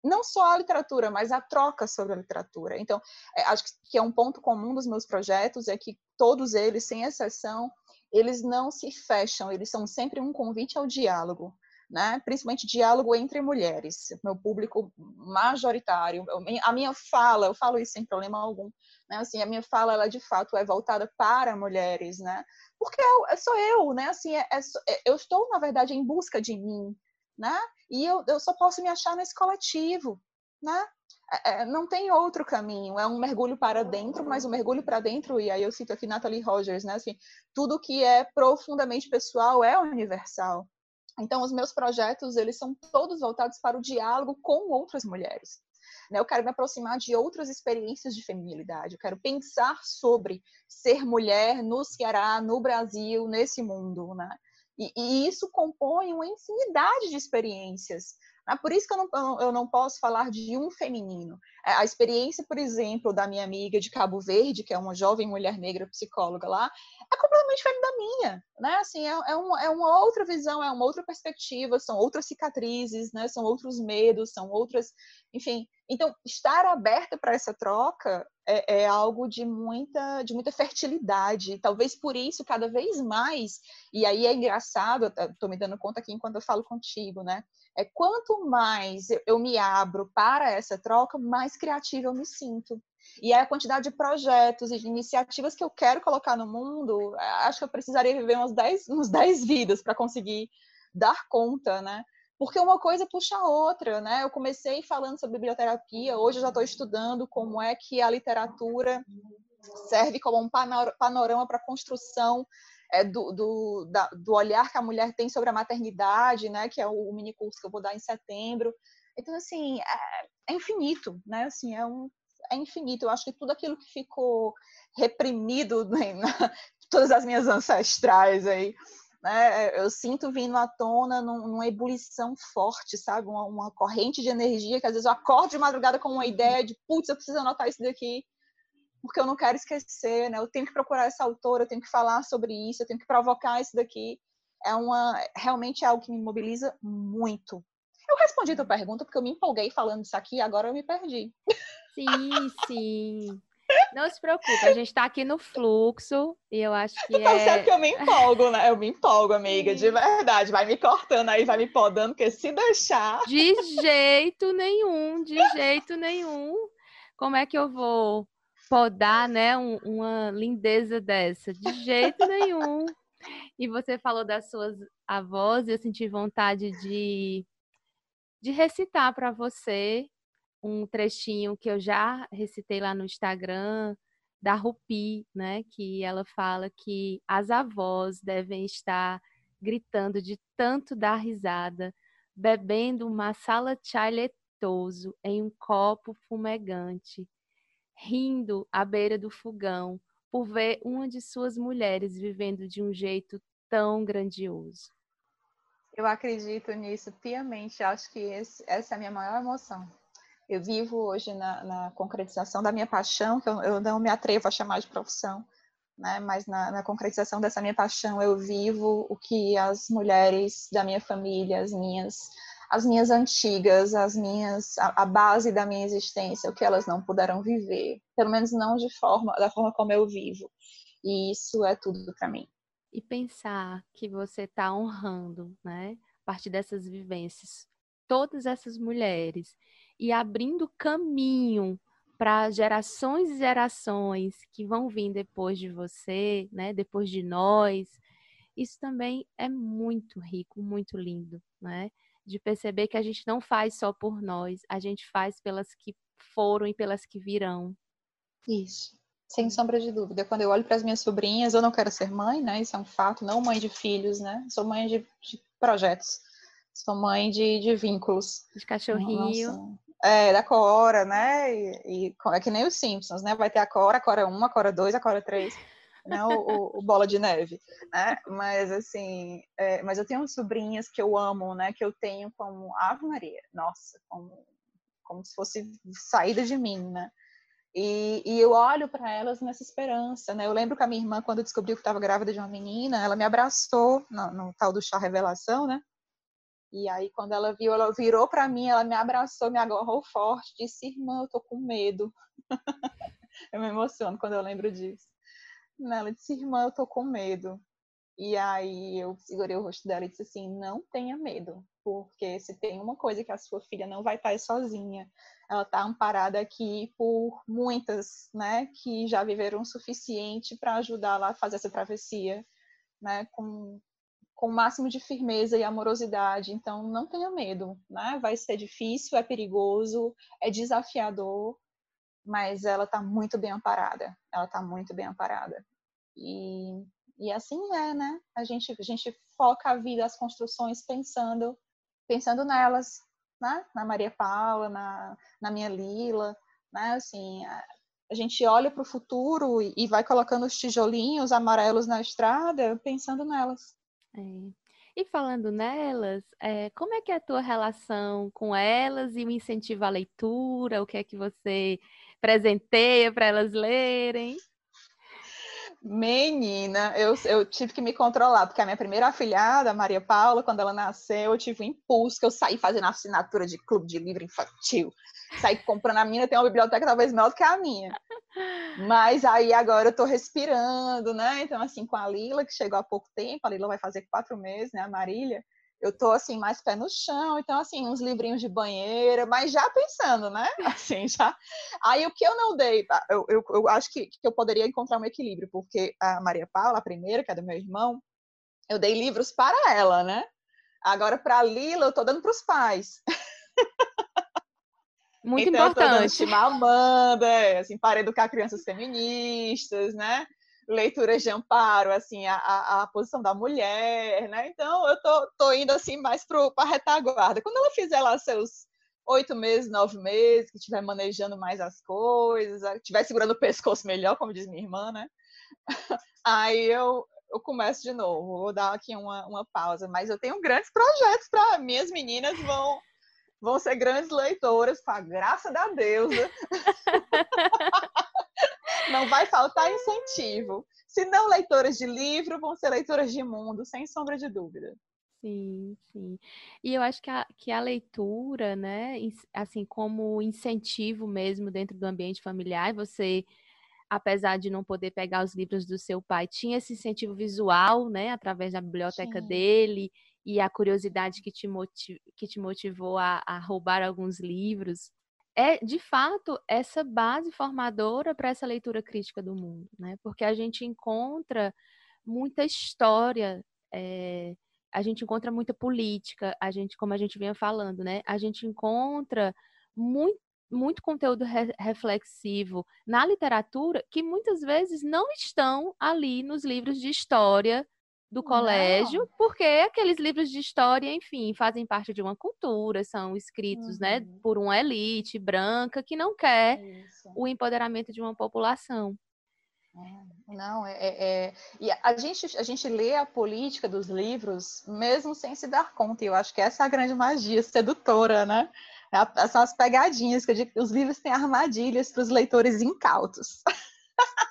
não só a literatura, mas a troca sobre a literatura. Então, é, acho que é um ponto comum dos meus projetos é que todos eles, sem exceção, eles não se fecham, eles são sempre um convite ao diálogo. Né? principalmente diálogo entre mulheres, meu público majoritário. A minha fala, eu falo isso sem problema algum, né? Assim, a minha fala, ela de fato é voltada para mulheres, né? Porque eu, sou eu, né? Assim, é, é, eu estou na verdade em busca de mim, né? E eu, eu só posso me achar nesse coletivo, né? É, é, não tem outro caminho, é um mergulho para dentro, mas um mergulho para dentro, e aí eu cito aqui Natalie Rogers, né? Assim, tudo que é profundamente pessoal é universal. Então, os meus projetos, eles são todos voltados para o diálogo com outras mulheres. Né? Eu quero me aproximar de outras experiências de feminilidade. Eu quero pensar sobre ser mulher no Ceará, no Brasil, nesse mundo. Né? E, e isso compõe uma infinidade de experiências. Né? Por isso que eu não, eu não posso falar de um feminino. É, a experiência, por exemplo, da minha amiga de Cabo Verde, que é uma jovem mulher negra psicóloga lá, é completamente diferente da minha, né? Assim, é, é, uma, é uma outra visão, é uma outra perspectiva, são outras cicatrizes, né? São outros medos, são outras, enfim. Então, estar aberta para essa troca é, é, algo de muita, de muita fertilidade. Talvez por isso, cada vez mais, e aí é engraçado, estou me dando conta aqui enquanto eu falo contigo, né? É quanto mais eu, me abro para essa troca, mais criativa eu me sinto. E a quantidade de projetos e de iniciativas que eu quero colocar no mundo, acho que eu precisaria viver umas 10, uns 10 vidas para conseguir dar conta, né? Porque uma coisa puxa a outra, né? Eu comecei falando sobre biblioterapia, hoje eu já estou estudando como é que a literatura serve como um panorama para a construção é, do, do, da, do, olhar que a mulher tem sobre a maternidade, né? Que é o mini curso que eu vou dar em setembro. Então, assim, é, é infinito, né? Assim, é um, é infinito. Eu acho que tudo aquilo que ficou reprimido, né, todas as minhas ancestrais aí, né, eu sinto vindo à tona num, numa ebulição forte, sabe? Uma, uma, corrente de energia que às vezes eu acordo de madrugada com uma ideia de, putz, eu preciso anotar isso daqui, porque eu não quero esquecer, né? Eu tenho que procurar essa autora, eu tenho que falar sobre isso, eu tenho que provocar isso daqui. É uma, realmente é algo que me mobiliza muito. Eu respondi a tua pergunta porque eu me empolguei falando isso aqui e agora eu me perdi. Sim, sim. Não se preocupe, a gente está aqui no fluxo e eu acho que tu tá é... certo que eu me empolgo, né? Eu me empolgo, amiga, de verdade. Vai me cortando aí, vai me podando, porque se deixar... De jeito nenhum, de jeito nenhum. Como é que eu vou podar, né, um, uma lindeza dessa? De jeito nenhum. E você falou das suas avós e eu senti vontade de, de recitar para você um trechinho que eu já recitei lá no Instagram da Rupi, né, que ela fala que as avós devem estar gritando de tanto dar risada, bebendo uma sala chai letoso em um copo fumegante, rindo à beira do fogão por ver uma de suas mulheres vivendo de um jeito tão grandioso. Eu acredito nisso piamente, acho que esse, essa é a minha maior emoção eu vivo hoje na, na concretização da minha paixão, que eu, eu, não me atrevo a chamar de profissão, né? mas na, na, concretização dessa minha paixão eu vivo o que as mulheres da minha família, as minhas, as minhas antigas, as minhas, a, a base da minha existência, o que elas não puderam viver, pelo menos não de forma, da forma como eu vivo. E isso é tudo para mim. E pensar que você está honrando, né, a partir dessas vivências, todas essas mulheres e abrindo caminho para gerações e gerações que vão vir depois de você, né, depois de nós. Isso também é muito rico, muito lindo, né? De perceber que a gente não faz só por nós, a gente faz pelas que foram e pelas que virão. Isso. Sem sombra de dúvida. Quando eu olho para as minhas sobrinhas, eu não quero ser mãe, né? Isso é um fato, não mãe de filhos, né? Sou mãe de, de projetos. Sou mãe de, de vínculos. De cachorrinho. Nossa. É, da Cora, né? E, e, é que nem os Simpsons, né? Vai ter a Cora, a Cora 1, a Cora 2, a Cora 3, né? O, o, o Bola de Neve, né? Mas, assim, é, mas eu tenho sobrinhas que eu amo, né? Que eu tenho como Ave Maria, nossa, como, como se fosse saída de mim, né? E, e eu olho para elas nessa esperança, né? Eu lembro que a minha irmã, quando descobriu que estava grávida de uma menina, ela me abraçou no, no tal do chá revelação, né? E aí, quando ela viu, ela virou para mim, ela me abraçou, me agarrou forte, disse: Irmã, eu tô com medo. eu me emociono quando eu lembro disso. Ela disse: Irmã, eu tô com medo. E aí eu segurei o rosto dela e disse assim: Não tenha medo, porque se tem uma coisa que a sua filha não vai estar sozinha, ela está amparada aqui por muitas, né, que já viveram o suficiente para ajudar lá a fazer essa travessia, né, com com o máximo de firmeza e amorosidade. Então, não tenha medo, né? Vai ser difícil, é perigoso, é desafiador, mas ela está muito bem amparada. Ela está muito bem amparada. E, e assim é, né? A gente, a gente foca a vida, as construções pensando, pensando nelas, né? Na Maria Paula, na, na minha Lila, né? Assim, a, a gente olha para o futuro e, e vai colocando os tijolinhos amarelos na estrada, pensando nelas. É. E falando nelas, é, como é que é a tua relação com elas e o incentivo à leitura? O que é que você presenteia para elas lerem? Menina, eu, eu tive que me controlar, porque a minha primeira afilhada, Maria Paula, quando ela nasceu, eu tive um impulso que eu saí fazendo assinatura de clube de livro infantil. Saí comprando a minha, tem uma biblioteca talvez maior do que a minha. Mas aí agora eu tô respirando, né? Então, assim, com a Lila, que chegou há pouco tempo, a Lila vai fazer quatro meses, né? A Marília, eu tô assim mais pé no chão, então assim uns livrinhos de banheira, mas já pensando, né? Assim já. Aí o que eu não dei, tá? eu, eu, eu acho que, que eu poderia encontrar um equilíbrio, porque a Maria Paula, a primeira, que é do meu irmão, eu dei livros para ela, né? Agora para a Lila eu tô dando para os pais. Muito então, importante. Tô Amanda, assim, para educar crianças feministas, né? leituras de amparo, assim, a, a, a, posição da mulher, né? Então, eu tô, tô indo, assim, mais para a retaguarda. Quando ela fizer lá seus oito meses, nove meses, que estiver manejando mais as coisas, estiver segurando o pescoço melhor, como diz minha irmã, né? Aí eu, eu começo de novo. Vou dar aqui uma, uma pausa. Mas eu tenho grandes projetos para minhas meninas vão vão ser grandes leitoras, com a graça da deusa. Não vai faltar incentivo. Se não leitoras de livro, vão ser leitoras de mundo, sem sombra de dúvida. Sim, sim. E eu acho que a, que a leitura, né, assim, como incentivo mesmo dentro do ambiente familiar, você, apesar de não poder pegar os livros do seu pai, tinha esse incentivo visual, né, através da biblioteca sim. dele e a curiosidade que te, motiv que te motivou a, a roubar alguns livros é de fato essa base formadora para essa leitura crítica do mundo, né? Porque a gente encontra muita história, é, a gente encontra muita política, a gente, como a gente vinha falando, né? A gente encontra muito, muito conteúdo re reflexivo na literatura que muitas vezes não estão ali nos livros de história do colégio, não. porque aqueles livros de história, enfim, fazem parte de uma cultura, são escritos, né, uhum. né, por uma elite branca que não quer Isso. o empoderamento de uma população. É, não, é, é, é, e a gente, a gente lê a política dos livros mesmo sem se dar conta, e eu acho que essa é a grande magia sedutora, né? É são as pegadinhas, que eu digo, os livros têm armadilhas para os leitores incautos.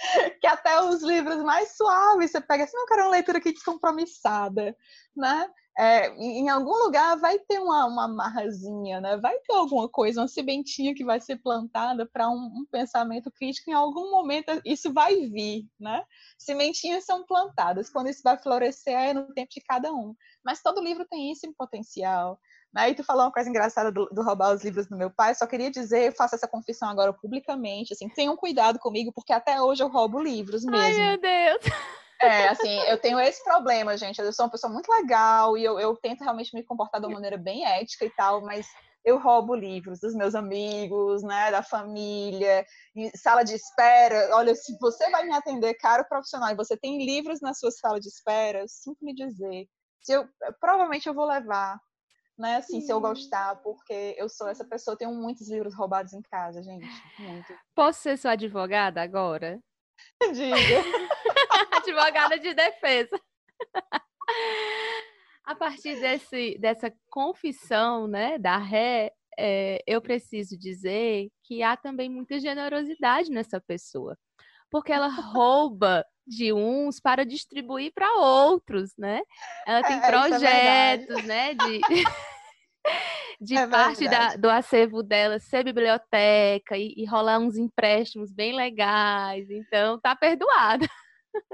que até os livros mais suaves você pega assim, não quero uma leitura aqui descompromissada, né? É, em algum lugar vai ter uma, uma marrazinha, né? Vai ter alguma coisa, uma sementinha que vai ser plantada para um, um, pensamento crítico. Em algum momento isso vai vir, né? Sementinhas são plantadas. Quando isso vai florescer é no tempo de cada um. Mas todo livro tem isso potencial. Né? E tu falou uma coisa engraçada do, do, roubar os livros do meu pai, só queria dizer, eu faço essa confissão agora publicamente, assim, tenham cuidado comigo, porque até hoje eu roubo livros mesmo. Ai, meu Deus! É, assim, eu tenho esse problema, gente, eu sou uma pessoa muito legal e eu, eu tento realmente me comportar de uma maneira bem ética e tal, mas eu roubo livros dos meus amigos, né, da família, sala de espera. Olha, se você vai me atender, caro profissional, e você tem livros na sua sala de espera, sinto me dizer. Se eu, provavelmente eu vou levar, né? Assim, Sim. se eu gostar, porque eu sou essa pessoa, tenho muitos livros roubados em casa, gente. Muito. Posso ser sua advogada agora? Diga. advogada de defesa. A partir desse, dessa confissão, né, da ré, é, eu preciso dizer que há também muita generosidade nessa pessoa, porque ela rouba de uns para distribuir para outros, né? Ela tem é, é projetos, é né, de de é parte da, do acervo dela ser biblioteca e, e, rolar uns empréstimos bem legais. Então, tá perdoada.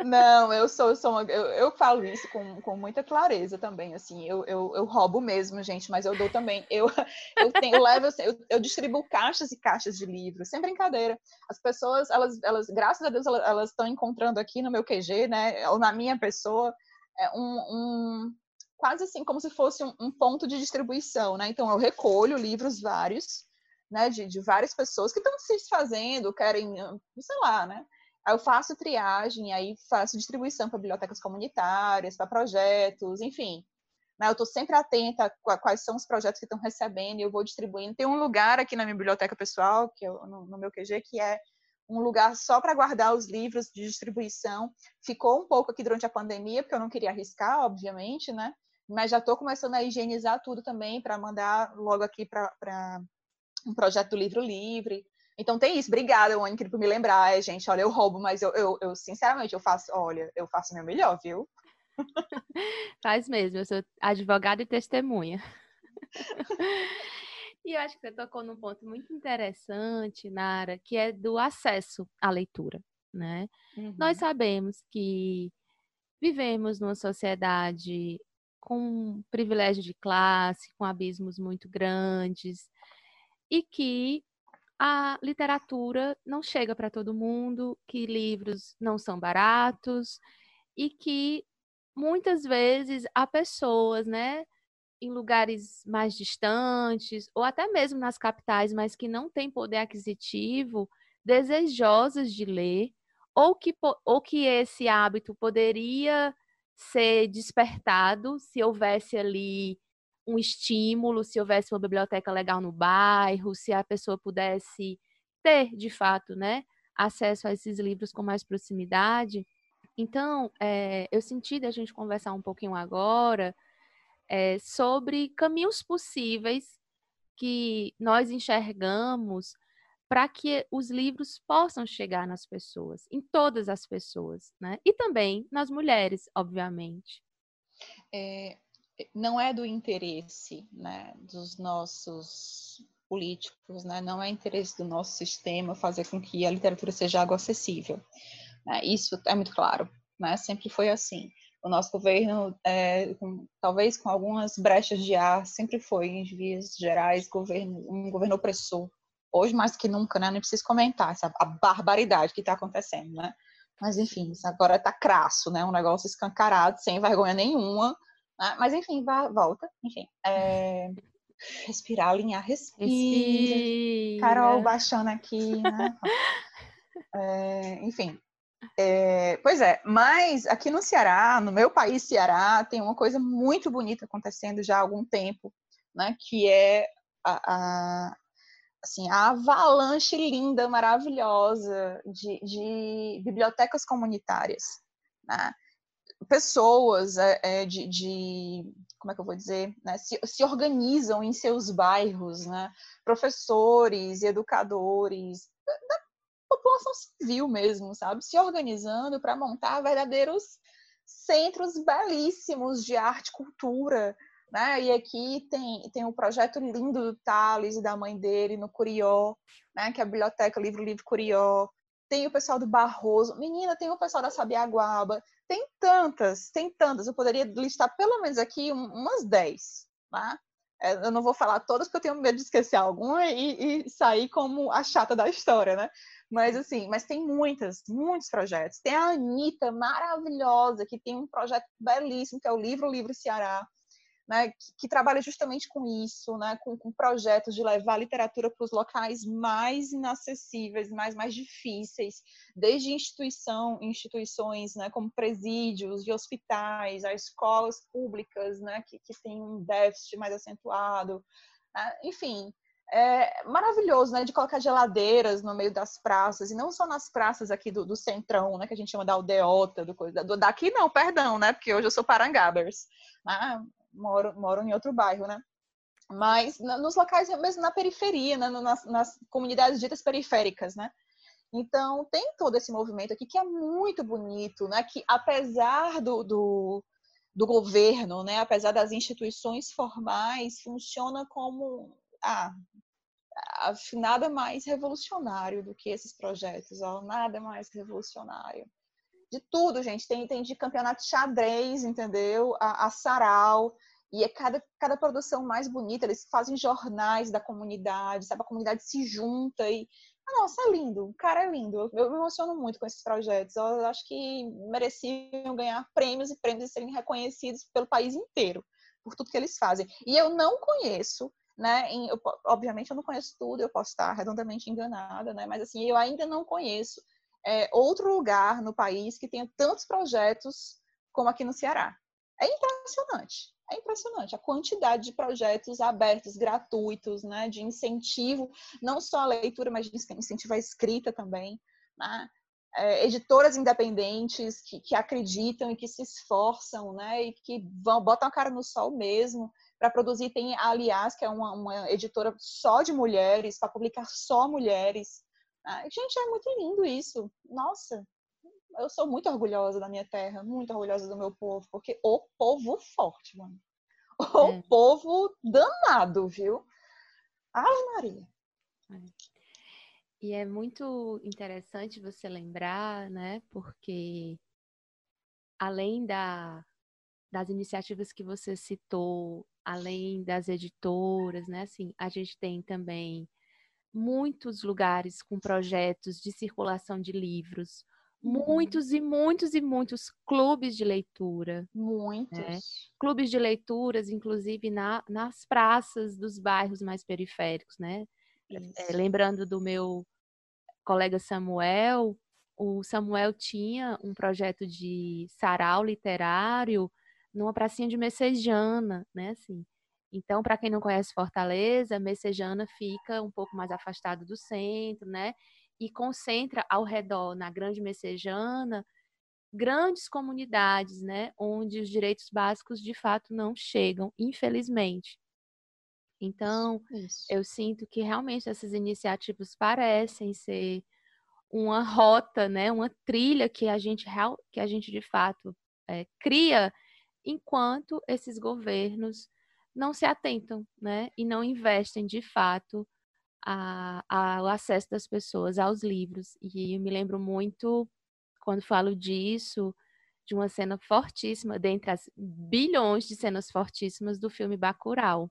Não, eu sou, eu, sou uma, eu, eu, falo isso com, com muita clareza também, assim, eu, eu, eu roubo mesmo, gente, mas eu dou também, eu, eu, tenho, eu levo, eu, eu distribuo caixas e caixas de livros, sem brincadeira, as pessoas, elas, elas graças a Deus, elas estão encontrando aqui no meu QG, né, ou na minha pessoa, é, um, um, quase assim como se fosse um, um, ponto de distribuição, né? Então eu recolho livros vários, né, de, de várias pessoas que estão se desfazendo, querem, sei lá, né? Aí eu faço triagem, aí faço distribuição para bibliotecas comunitárias, para projetos, enfim. Né? Eu estou sempre atenta a quais são os projetos que estão recebendo e eu vou distribuindo. Tem um lugar aqui na minha biblioteca pessoal, que no, no meu QG, que é um lugar só para guardar os livros de distribuição. Ficou um pouco aqui durante a pandemia, porque eu não queria arriscar, obviamente, né? Mas já estou começando a higienizar tudo também para mandar logo aqui para um projeto do livro livre. Então tem isso. Obrigada, Mônica, por me lembrar. É, gente, olha, eu roubo, mas eu, eu, eu, sinceramente, eu faço, olha, eu faço o meu melhor, viu? Faz mesmo, eu sou advogada e testemunha. e eu acho que você tocou num ponto muito interessante, Nara, que é do acesso à leitura, né? Uhum. Nós sabemos que vivemos numa sociedade com privilégio de classe, com abismos muito grandes, e que a literatura não chega para todo mundo, que livros não são baratos e que muitas vezes há pessoas, né, em lugares mais distantes ou até mesmo nas capitais, mas que não têm poder aquisitivo, desejosas de ler, ou que, ou que esse hábito poderia ser despertado se houvesse ali um estímulo, se houvesse uma biblioteca legal no bairro, se a pessoa pudesse ter, de fato, né, acesso a esses livros com mais proximidade. Então, é, eu senti da gente conversar um pouquinho agora é, sobre caminhos possíveis que nós enxergamos para que os livros possam chegar nas pessoas, em todas as pessoas, né? E também nas mulheres, obviamente. É, não é do interesse né, dos nossos políticos, né, não é interesse do nosso sistema fazer com que a literatura seja algo acessível. Né, isso é muito claro, né, sempre foi assim. O nosso governo, é, com, talvez com algumas brechas de ar, sempre foi, em vias gerais, governo, um governo opressor. Hoje, mais que nunca, né, não preciso comentar essa, a barbaridade que está acontecendo. Né? Mas, enfim, agora está crasso, um negócio escancarado, sem vergonha nenhuma, né? Mas enfim, vá, volta. Enfim. É... Respirar, alinhar, respira. respira. Carol baixando aqui, né? é, enfim. É, pois é, mas aqui no Ceará, no meu país Ceará, tem uma coisa muito bonita acontecendo já há algum tempo, né? Que é a, a assim, a avalanche linda, maravilhosa de, de bibliotecas comunitárias. Né? Pessoas é, é, de, de, como é que eu vou dizer, né, se, se, organizam em seus bairros, né, professores educadores da, população civil mesmo, sabe, se organizando para montar verdadeiros centros belíssimos de arte e cultura, né? E aqui tem, tem um projeto lindo do Thales e da mãe dele no Curió, né? Que é a Biblioteca Livro Livre Curió. Tem o pessoal do Barroso. Menina, tem o pessoal da Sabiaguaba. Tem tantas, tem tantas. Eu poderia listar pelo menos aqui umas 10, tá? É, eu não vou falar todas porque eu tenho medo de esquecer alguma e, e, sair como a chata da história, né? Mas assim, mas tem muitas, muitos projetos. Tem a Anitta, maravilhosa, que tem um projeto belíssimo, que é o Livro Livre Ceará, né, que, trabalha justamente com isso, né, com, com projetos de levar a literatura para os locais mais inacessíveis, mais, mais difíceis, desde instituição, instituições né, como presídios e hospitais, a escolas públicas né, que, que têm um déficit mais acentuado, né, enfim, é maravilhoso, né, de colocar geladeiras no meio das praças, e não só nas praças aqui do, do centrão, né, que a gente chama da aldeota, do do, daqui não, perdão, né, porque hoje eu sou parangabers, né, moram, moram em outro bairro, né? Mas nos locais, mesmo na periferia, né? nas, nas comunidades ditas periféricas, né? Então, tem todo esse movimento aqui que é muito bonito, né? Que apesar do, do, do governo, né? Apesar das instituições formais, funciona como ah, nada mais revolucionário do que esses projetos, ó, nada mais revolucionário. De tudo, gente. Tem, tem de campeonato de xadrez, entendeu? A, a sarau, e é cada, cada produção mais bonita, eles fazem jornais da comunidade, sabe? A comunidade se junta e, nossa, é lindo, o cara é lindo. Eu me emociono muito com esses projetos. Eu acho que mereciam ganhar prêmios e prêmios e serem reconhecidos pelo país inteiro por tudo que eles fazem. E eu não conheço, né? Em, eu, obviamente eu não conheço tudo, eu posso estar redondamente enganada, né? Mas assim, eu ainda não conheço é, outro lugar no país que tenha tantos projetos como aqui no Ceará. É impressionante. É impressionante a quantidade de projetos abertos, gratuitos, né, de incentivo, não só à leitura, mas de incentivo à escrita também. Né? É, editoras independentes que, que, acreditam e que se esforçam, né, e que vão botam a cara no sol mesmo para produzir. Tem a Aliás, que é uma, uma editora só de mulheres, para publicar só mulheres. Né? Gente, é muito lindo isso. Nossa, eu sou muito orgulhosa da minha terra, muito orgulhosa do meu povo, porque o povo forte, mano. O é. povo danado, viu? Ave Maria. É. E é muito interessante você lembrar, né? Porque além da, das iniciativas que você citou, além das editoras, né? Assim, a gente tem também muitos lugares com projetos de circulação de livros. Muitos e muitos e muitos clubes de leitura. Né? Muitos. Né? Clubes de leituras, inclusive na, nas praças dos bairros mais periféricos, né? É, lembrando do meu colega Samuel, o Samuel tinha um projeto de sarau literário numa pracinha de Messejana, né? Assim. Então, para quem não conhece Fortaleza, Messejana fica um pouco mais afastado do centro, né? E concentra ao redor, na Grande Messejana, grandes comunidades, né, onde os direitos básicos de fato não chegam, infelizmente. Então, Isso. eu sinto que realmente essas iniciativas parecem ser uma rota, né, uma trilha que a gente que a gente de fato é, cria, enquanto esses governos não se atentam, né, e não investem de fato a, acesso das pessoas aos livros. E eu me lembro muito, quando falo disso, de uma cena fortíssima, dentre as bilhões de cenas fortíssimas do filme Bacurau.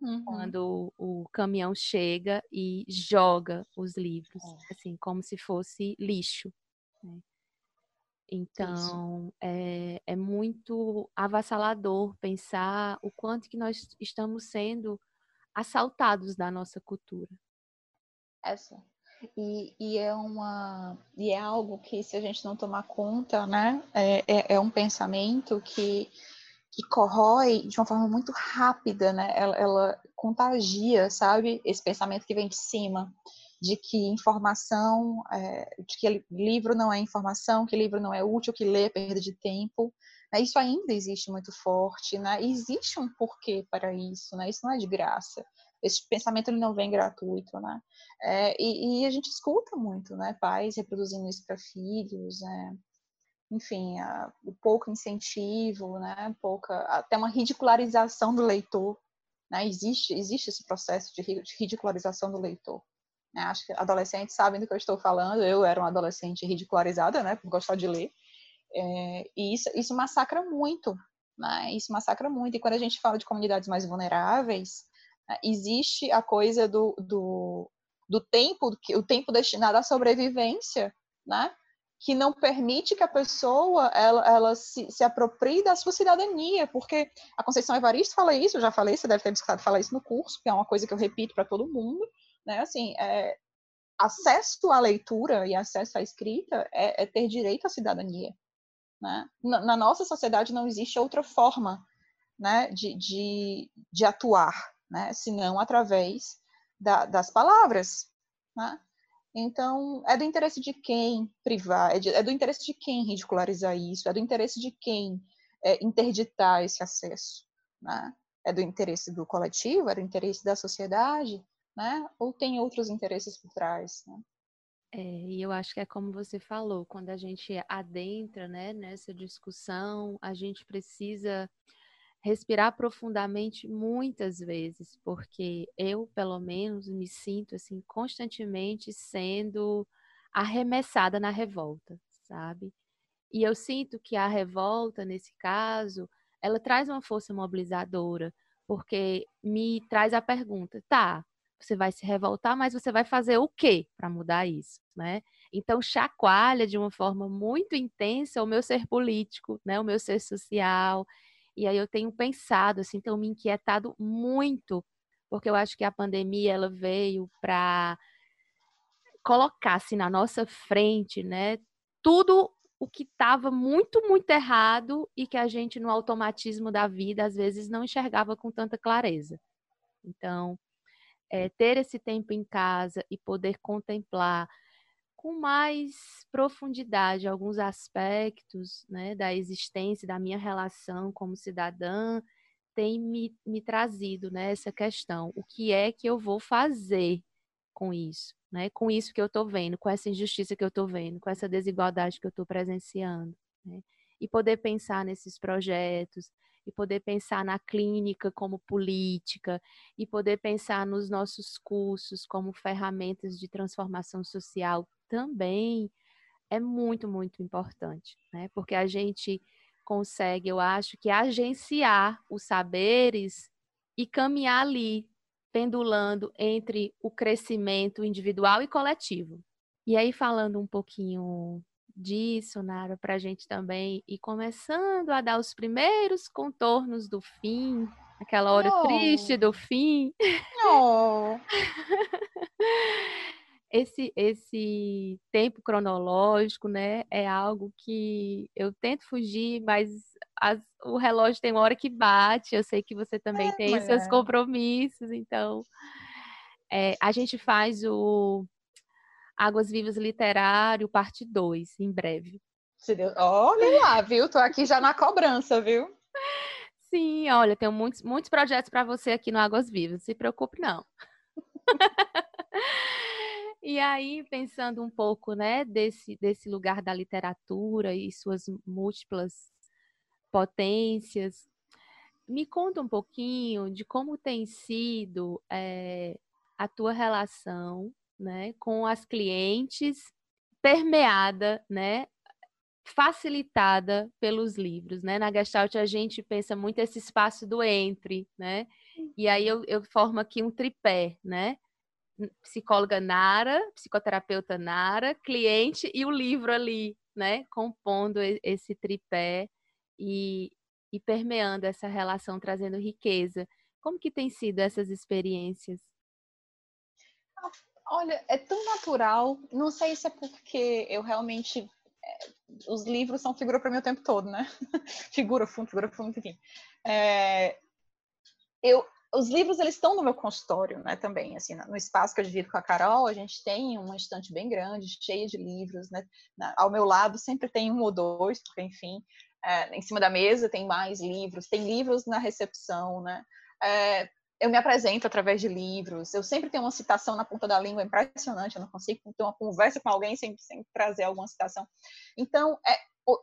Uhum. Quando o, caminhão chega e joga os livros, é. assim, como se fosse lixo. Né? Então, é, é, muito avassalador pensar o quanto que nós estamos sendo assaltados da nossa cultura. Essa. E, e, é uma e é algo que se a gente não tomar conta, né, é, é, é um pensamento que que corrói de uma forma muito rápida, né? Ela, ela, contagia, sabe? Esse pensamento que vem de cima, de que informação, é, de que livro não é informação, que livro não é útil, que ler é perda de tempo. Né? Isso ainda existe muito forte, né? Existe um porquê para isso, né? Isso não é de graça. Esse pensamento ele não vem gratuito, né? É, e, e, a gente escuta muito, né? Pais reproduzindo isso para filhos, né? enfim, a, o pouco incentivo, né? Pouca, até uma ridicularização do leitor, né? Existe, existe esse processo de ridicularização do leitor. Né? Acho que adolescentes sabem do que eu estou falando. Eu era uma adolescente ridicularizada, né? Por gostar de ler. É, e isso, isso massacra muito, né? Isso massacra muito. E quando a gente fala de comunidades mais vulneráveis, né? existe a coisa do, do, do tempo, o tempo destinado à sobrevivência, né? que não permite que a pessoa ela, ela se, se aproprie da sua cidadania, porque a Conceição Evaristo fala isso, eu já falei, você deve ter escutado falar isso no curso, que é uma coisa que eu repito para todo mundo, né? Assim, é, acesso à leitura e acesso à escrita é, é ter direito à cidadania. Né? Na, na, nossa sociedade não existe outra forma né, de, de, de atuar, né, senão através da, das palavras. Né? Então, é do interesse de quem privar, é, de, é, do interesse de quem ridicularizar isso, é do interesse de quem é, interditar esse acesso. Né? É do interesse do coletivo, é do interesse da sociedade, né? ou tem outros interesses por trás. Né? É, e eu acho que é como você falou, quando a gente adentra né, nessa discussão, a gente precisa respirar profundamente muitas vezes, porque eu, pelo menos, me sinto assim constantemente sendo arremessada na revolta, sabe? E eu sinto que a revolta, nesse caso, ela traz uma força mobilizadora, porque me traz a pergunta: tá, você vai se revoltar, mas você vai fazer o quê para mudar isso, né? Então chacoalha de uma forma muito intensa o meu ser político, né? O meu ser social. E aí eu tenho pensado, assim, tenho me inquietado muito, porque eu acho que a pandemia ela veio para colocar assim na nossa frente, né? Tudo o que estava muito, muito errado e que a gente, no automatismo da vida, às vezes não enxergava com tanta clareza. Então, é, ter esse tempo em casa e poder contemplar com mais profundidade alguns aspectos né, da existência, da minha relação como cidadã, tem me, me trazido né, essa questão. O que é que eu vou fazer com isso? Né? Com isso que eu estou vendo, com essa injustiça que eu estou vendo, com essa desigualdade que eu estou presenciando. Né? E poder pensar nesses projetos, e poder pensar na clínica como política, e poder pensar nos nossos cursos como ferramentas de transformação social também é muito, muito importante, né? Porque a gente consegue, eu acho, que agenciar os saberes e caminhar ali, pendulando entre o crescimento individual e coletivo. E aí, falando um pouquinho disso, Nara, para a gente também ir começando a dar os primeiros contornos do fim, aquela hora oh. triste do fim. Oh. esse esse tempo cronológico, né, é algo que eu tento fugir, mas as, o relógio tem uma hora que bate. Eu sei que você também é, tem os seus compromissos, então é, a gente faz o Águas Vivas Literário, parte 2, em breve. Olha lá, viu? Tô aqui já na cobrança, viu? Sim, olha, tenho muitos, muitos projetos para você aqui no Águas Vivas, não se preocupe não. e aí, pensando um pouco, né, desse, desse lugar da literatura e suas múltiplas potências, me conta um pouquinho de como tem sido é, a tua relação né, com as clientes, permeada, né, facilitada pelos livros, né? Na Gestalt a gente pensa muito esse espaço do entre, né? E aí eu, eu formo aqui um tripé, né? Psicóloga Nara, psicoterapeuta Nara, cliente e o livro ali, né? Compondo esse tripé e, e permeando essa relação, trazendo riqueza. Como que tem sido essas experiências? Olha, é tão natural. Não sei se é porque eu realmente. É, os livros são figura para mim o tempo todo, né? figura, fundo, figura, fundo, enfim. É, eu, os livros eles estão no meu consultório, né? Também, assim, no espaço que eu divido com a Carol, a gente tem uma estante bem grande, cheia de livros, né? Ao meu lado sempre tem um ou dois, porque, enfim, é, em cima da mesa tem mais livros, tem livros na recepção, né? É, eu me apresento através de livros, eu sempre tenho uma citação na ponta da língua impressionante, eu não consigo ter uma conversa com alguém sem, sem trazer alguma citação. Então, é,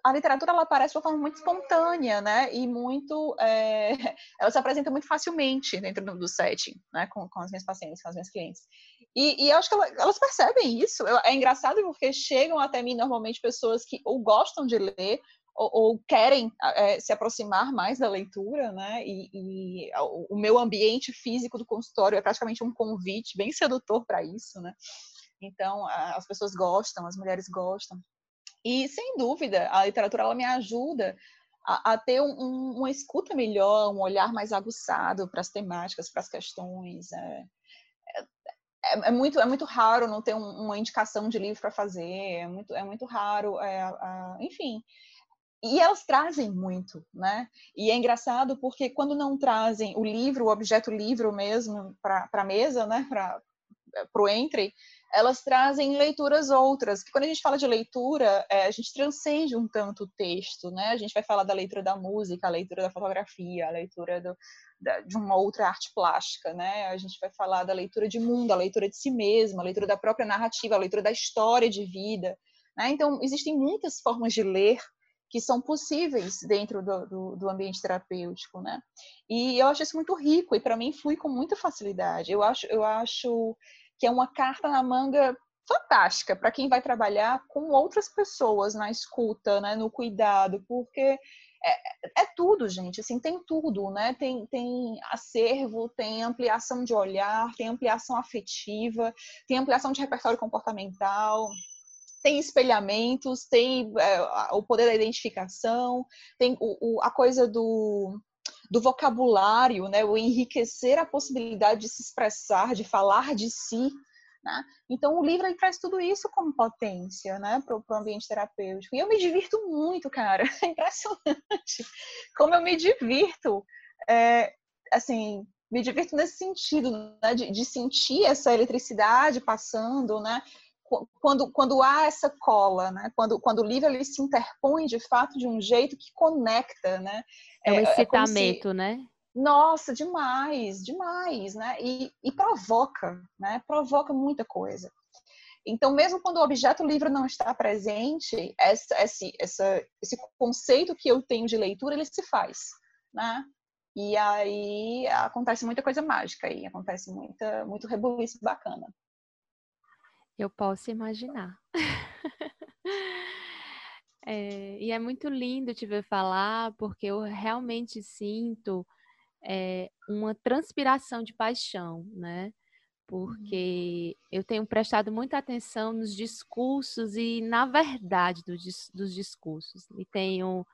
a literatura ela aparece de uma forma muito espontânea, né? E muito, é, ela se apresenta muito facilmente dentro do, do setting, né? Com, com, as minhas pacientes, com as minhas clientes. E, e eu acho que ela, elas percebem isso. É engraçado porque chegam até mim normalmente pessoas que ou gostam de ler ou, ou querem é, se aproximar mais da leitura, né? E, e, o meu ambiente físico do consultório é praticamente um convite bem sedutor para isso, né? Então, as pessoas gostam, as mulheres gostam. E, sem dúvida, a literatura ela me ajuda a, a ter um, um, uma escuta melhor, um olhar mais aguçado para as temáticas, para as questões. É, é, é, muito, é muito raro não ter um, uma indicação de livro para fazer, é muito, é muito raro, é, enfim e elas trazem muito, né? E é engraçado porque quando não trazem o livro, o objeto livro mesmo para a mesa, né? Para o entre, elas trazem leituras outras. Porque quando a gente fala de leitura, é, a gente transcende um tanto o texto, né? A gente vai falar da leitura da música, a leitura da fotografia, a leitura do, da, de uma outra arte plástica, né? A gente vai falar da leitura de mundo, a leitura de si mesma, a leitura da própria narrativa, a leitura da história de vida. Né? Então, existem muitas formas de ler que são possíveis dentro do, do, do, ambiente terapêutico, né? E eu acho isso muito rico e para mim flui com muita facilidade. Eu acho, eu acho que é uma carta na manga fantástica para quem vai trabalhar com outras pessoas na escuta, né, no cuidado, porque é, é, tudo, gente, assim, tem tudo, né? Tem, tem acervo, tem ampliação de olhar, tem ampliação afetiva, tem ampliação de repertório comportamental, tem espelhamentos, tem é, o poder da identificação, tem o, o, a coisa do, do vocabulário, né? o enriquecer a possibilidade de se expressar, de falar de si, né? Então, o livro traz tudo isso como potência né, para o ambiente terapêutico. E eu me divirto muito, cara. É impressionante como eu me divirto. É, assim, me divirto nesse sentido, né, de, de, sentir essa eletricidade passando, né? Quando, quando há essa cola, né? Quando, quando o livro ele se interpõe de fato de um jeito que conecta, né? É um é, é excitamento, é se... né? Nossa, demais, demais, né? E, e provoca, né? Provoca muita coisa. Então, mesmo quando o objeto livro não está presente, essa, esse, essa, esse conceito que eu tenho de leitura, ele se faz, né? E aí acontece muita coisa mágica aí, acontece muita, muito rebuliço bacana. Eu posso imaginar. é, e é muito lindo te ver falar, porque eu realmente sinto é, uma transpiração de paixão, né? Uhum. Porque eu tenho prestado muita atenção nos discursos e na verdade do, dos discursos. E tenho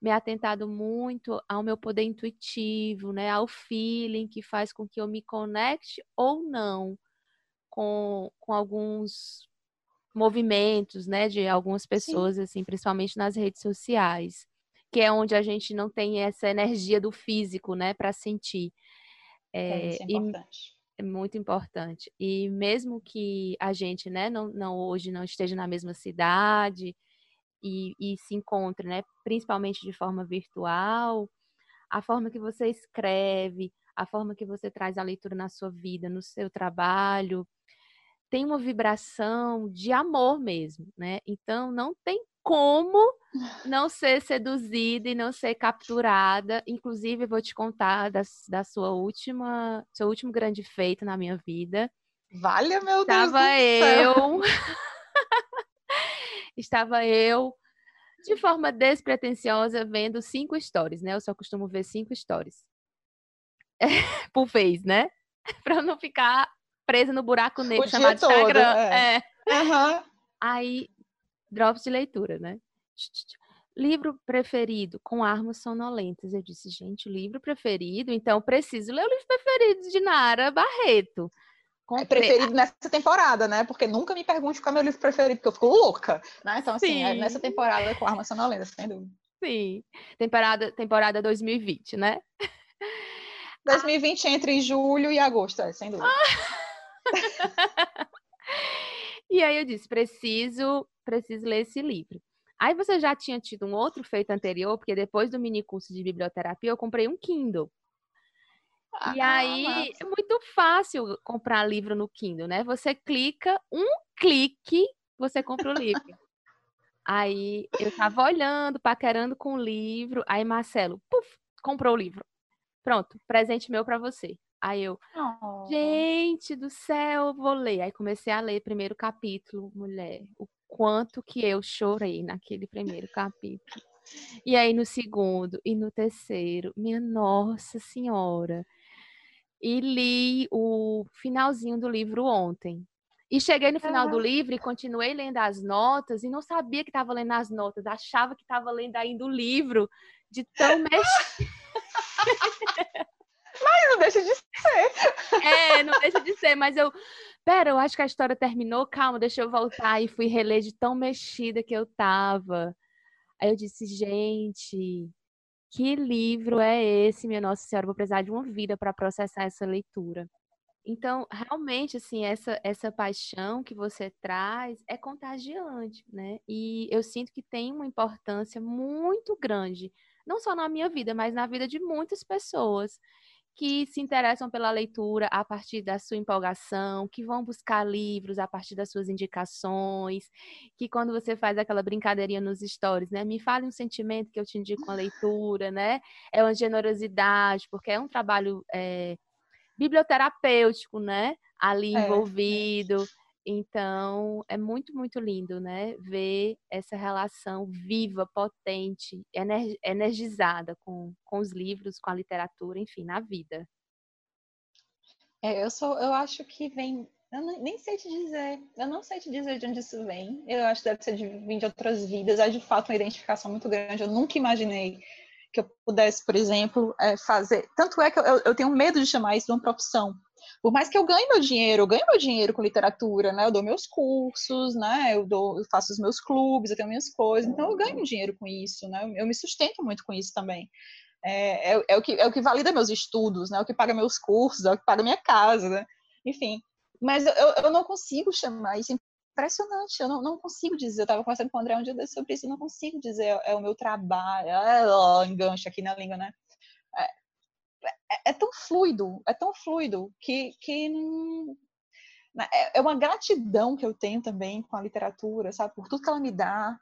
me atentado muito ao meu poder intuitivo, né? Ao feeling que faz com que eu me conecte ou não com, com alguns movimentos, né? De algumas pessoas, Sim. assim, principalmente nas redes sociais que é onde a gente não tem essa energia do físico, né, para sentir. É, é, é importante. é muito importante. E mesmo que a gente, né, não, não hoje não esteja na mesma cidade e, e se encontre, né, principalmente de forma virtual, a forma que você escreve, a forma que você traz a leitura na sua vida, no seu trabalho, tem uma vibração de amor mesmo, né? Então não tem como não ser seduzida e não ser capturada. Inclusive, vou te contar da, da sua última, seu último grande feito na minha vida. Valha, meu Estava Deus! Estava eu. Estava eu, de forma despretensiosa, vendo cinco stories, né? Eu só costumo ver cinco stories. Por vez, né? Para não ficar presa no buraco negro chamado todo, Instagram. É. é. Uhum. Aí drops de leitura, né? Livro preferido com armas sonolentas. Eu disse, gente, livro preferido, então preciso ler o livro preferido de Nara Barreto. É preferido nessa temporada, né? Porque nunca me pergunte qual é meu livro preferido, porque eu fico louca, né? Então, assim, é nessa temporada com armas sonolentas, sem dúvida. Sim, temporada, temporada 2020, né? 2020 ah. entre julho e agosto, é, sem dúvida. e aí eu disse, preciso preciso ler esse livro. Aí você já tinha tido um outro feito anterior, porque depois do mini curso de biblioterapia eu comprei um Kindle. Ah, e aí é muito fácil comprar livro no Kindle, né? Você clica, um clique, você compra o livro. aí eu tava olhando, paquerando com o livro, aí Marcelo, puf, comprou o livro. Pronto, presente meu para você. Aí eu, oh. gente do céu, vou ler. Aí comecei a ler primeiro capítulo, mulher. O quanto que eu chorei naquele primeiro capítulo. E aí no segundo e no terceiro, minha Nossa Senhora. E li o finalzinho do livro ontem. E cheguei no final do livro e continuei lendo as notas e não sabia que estava lendo as notas, achava que estava lendo ainda o livro de tão mexido. Mas não deixa de ser. É, não deixa de ser, mas eu pera, eu acho que a história terminou, calma, deixa eu voltar. E fui reler de tão mexida que eu tava. Aí eu disse, gente, que livro é esse, minha Nossa Senhora? Vou precisar de uma vida para processar essa leitura. Então, realmente, assim, essa, essa paixão que você traz é contagiante, né? E eu sinto que tem uma importância muito grande, não só na minha vida, mas na vida de muitas pessoas que se interessam pela leitura a partir da sua empolgação, que vão buscar livros a partir das suas indicações, que quando você faz aquela brincadeirinha nos stories, né, me fale um sentimento que eu te indico com a leitura, né, é uma generosidade, porque é um trabalho é, biblioterapêutico, né, ali é, envolvido. É. Então, é muito, muito lindo, né? Ver essa relação viva, potente, energizada com, com os livros, com a literatura, enfim, na vida. É, eu sou, eu acho que vem, eu nem sei te dizer, eu não sei te dizer de onde isso vem. Eu acho que deve ser de vir de outras vidas. É de fato uma identificação muito grande. Eu nunca imaginei que eu pudesse, por exemplo, é, fazer. Tanto é que eu, eu tenho medo de chamar isso de uma profissão por mais que eu ganhe meu dinheiro, eu ganho meu dinheiro com literatura, né? Eu dou meus cursos, né? Eu, dou, eu faço os meus clubes, eu tenho minhas coisas, então eu ganho dinheiro com isso, né? Eu me sustento muito com isso também. É, é, é, o, que, é o que valida meus estudos, né? É o que paga meus cursos, é o que paga minha casa, né? Enfim, mas eu, eu não consigo chamar isso impressionante, eu não, não consigo dizer, eu estava conversando com o André um dia sobre isso, eu não consigo dizer, é o meu trabalho, é, ó, engancho aqui na língua, né? É, é, tão fluido, é tão fluido que, que não, né, é, é uma gratidão que eu tenho também com a literatura, sabe, por tudo que ela me dá,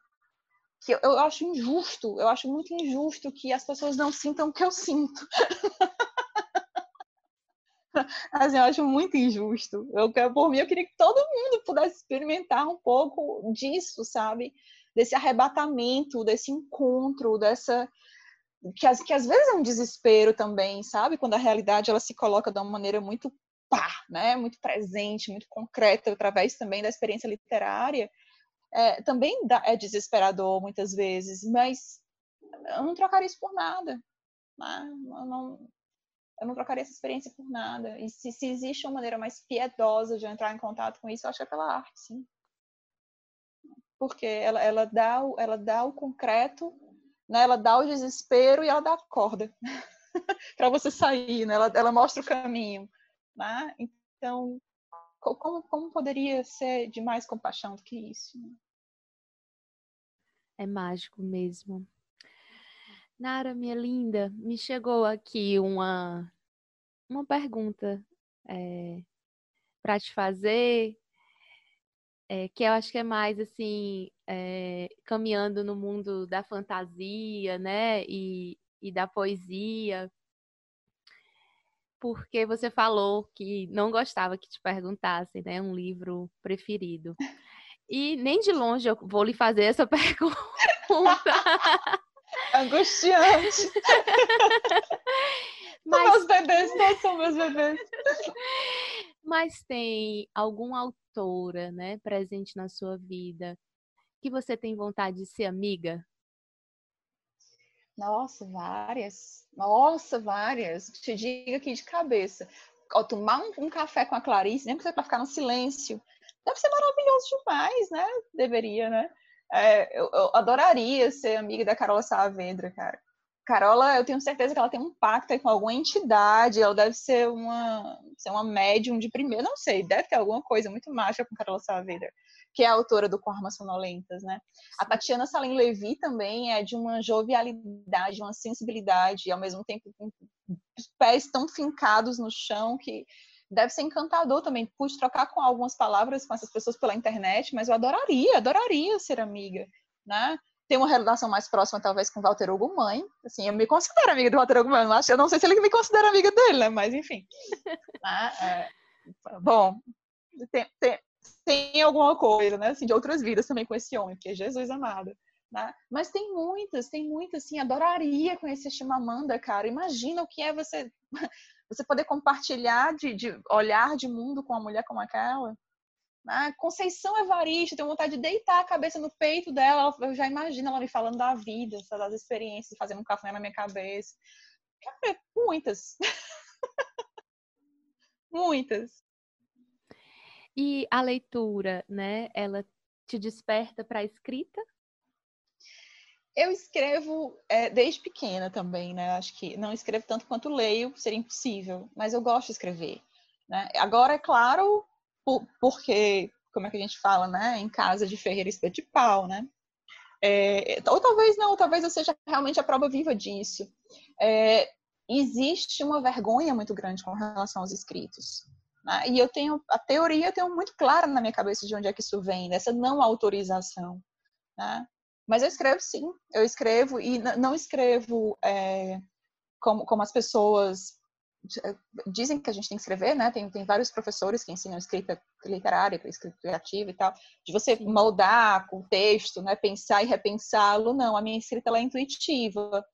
que eu, eu acho injusto, eu acho muito injusto que as pessoas não sintam o que eu sinto. assim, eu acho muito injusto. Eu, por mim, eu queria que todo mundo pudesse experimentar um pouco disso, sabe? Desse arrebatamento, desse encontro, dessa que, que às vezes é um desespero também, sabe? Quando a realidade ela se coloca de uma maneira muito pá, né? Muito presente, muito concreta, através também da experiência literária. É, também dá, é desesperador muitas vezes, mas eu não trocaria isso por nada. Né? Eu, não, eu não trocaria essa experiência por nada. E se, se existe uma maneira mais piedosa de entrar em contato com isso, eu acho que é pela arte, sim. Porque ela, ela, dá, ela dá o concreto né? Ela dá o desespero e ela dá a corda para você sair, né? Ela, ela mostra o caminho, né? Então, como, como poderia ser de mais compaixão do que isso? Né? É mágico mesmo. Nara, minha linda, me chegou aqui uma, uma pergunta é, para te fazer é, que eu acho que é mais assim, é, caminhando no mundo da fantasia, né, e, e da poesia, porque você falou que não gostava que te perguntassem, né, um livro preferido. E nem de longe eu vou lhe fazer essa pergunta. Angustiante. Mas... Meus bebês, não são meus bebês. Mas tem algum autora, né, presente na sua vida que você tem vontade de ser amiga? Nossa, várias. Nossa, várias. Te digo aqui de cabeça. Ao tomar um, um, café com a Clarice, nem seja para ficar no silêncio, deve ser maravilhoso demais, né? Deveria, né? É, eu, eu, adoraria ser amiga da Carola Saavedra, cara. Carola, eu tenho certeza que ela tem um pacto com alguma entidade, ela deve ser uma, ser uma médium de primeiro, não sei, deve ter alguma coisa muito mágica com Carola Saavedra, que é a autora do Cormas Sonolentas, né? A Tatiana Salim Levi também é de uma jovialidade, uma sensibilidade, e ao mesmo tempo com os pés tão fincados no chão que deve ser encantador também. Pude trocar com algumas palavras com essas pessoas pela internet, mas eu adoraria, adoraria ser amiga, né? Tem uma relação mais próxima, talvez, com o Walter Hugo mãe. Assim, eu me considero amiga do Walter Hugo mãe. Eu não sei se ele me considera amiga dele, né? Mas, enfim. ah, é, bom, tem, tem, tem, alguma coisa, né? Assim, de outras vidas também com esse homem, porque é Jesus amado. Né? Mas tem muitas, tem muitas, assim, adoraria conhecer Chimamanda, cara. Imagina o que é você você poder compartilhar de, de olhar de mundo com uma mulher como aquela. Ah, Conceição Evaristo, tenho vontade de deitar a cabeça no peito dela. Eu já imagino ela me falando da vida, das experiências, fazendo um café na minha cabeça. Cara, muitas. muitas. E a leitura, né? Ela te desperta para a escrita? Eu escrevo é, desde pequena também, né? Acho que não escrevo tanto quanto leio, seria impossível, mas eu gosto de escrever. Né? Agora, é claro, por, porque, como é que a gente fala, né? Em casa de ferreira espeto de pau, né? É, ou talvez não, talvez eu seja realmente a prova viva disso. É, existe uma vergonha muito grande com relação aos escritos. Né? E eu tenho, a teoria eu tenho muito clara na minha cabeça de onde é que isso vem, dessa não autorização. Né? Mas eu escrevo sim, eu escrevo e não escrevo é, como, como as pessoas dizem que a gente tem que escrever, né? Tem, tem vários professores que ensinam escrita literária, escrita criativa e tal, de você moldar com o texto, né? Pensar e repensá-lo. Não, a minha escrita ela é intuitiva.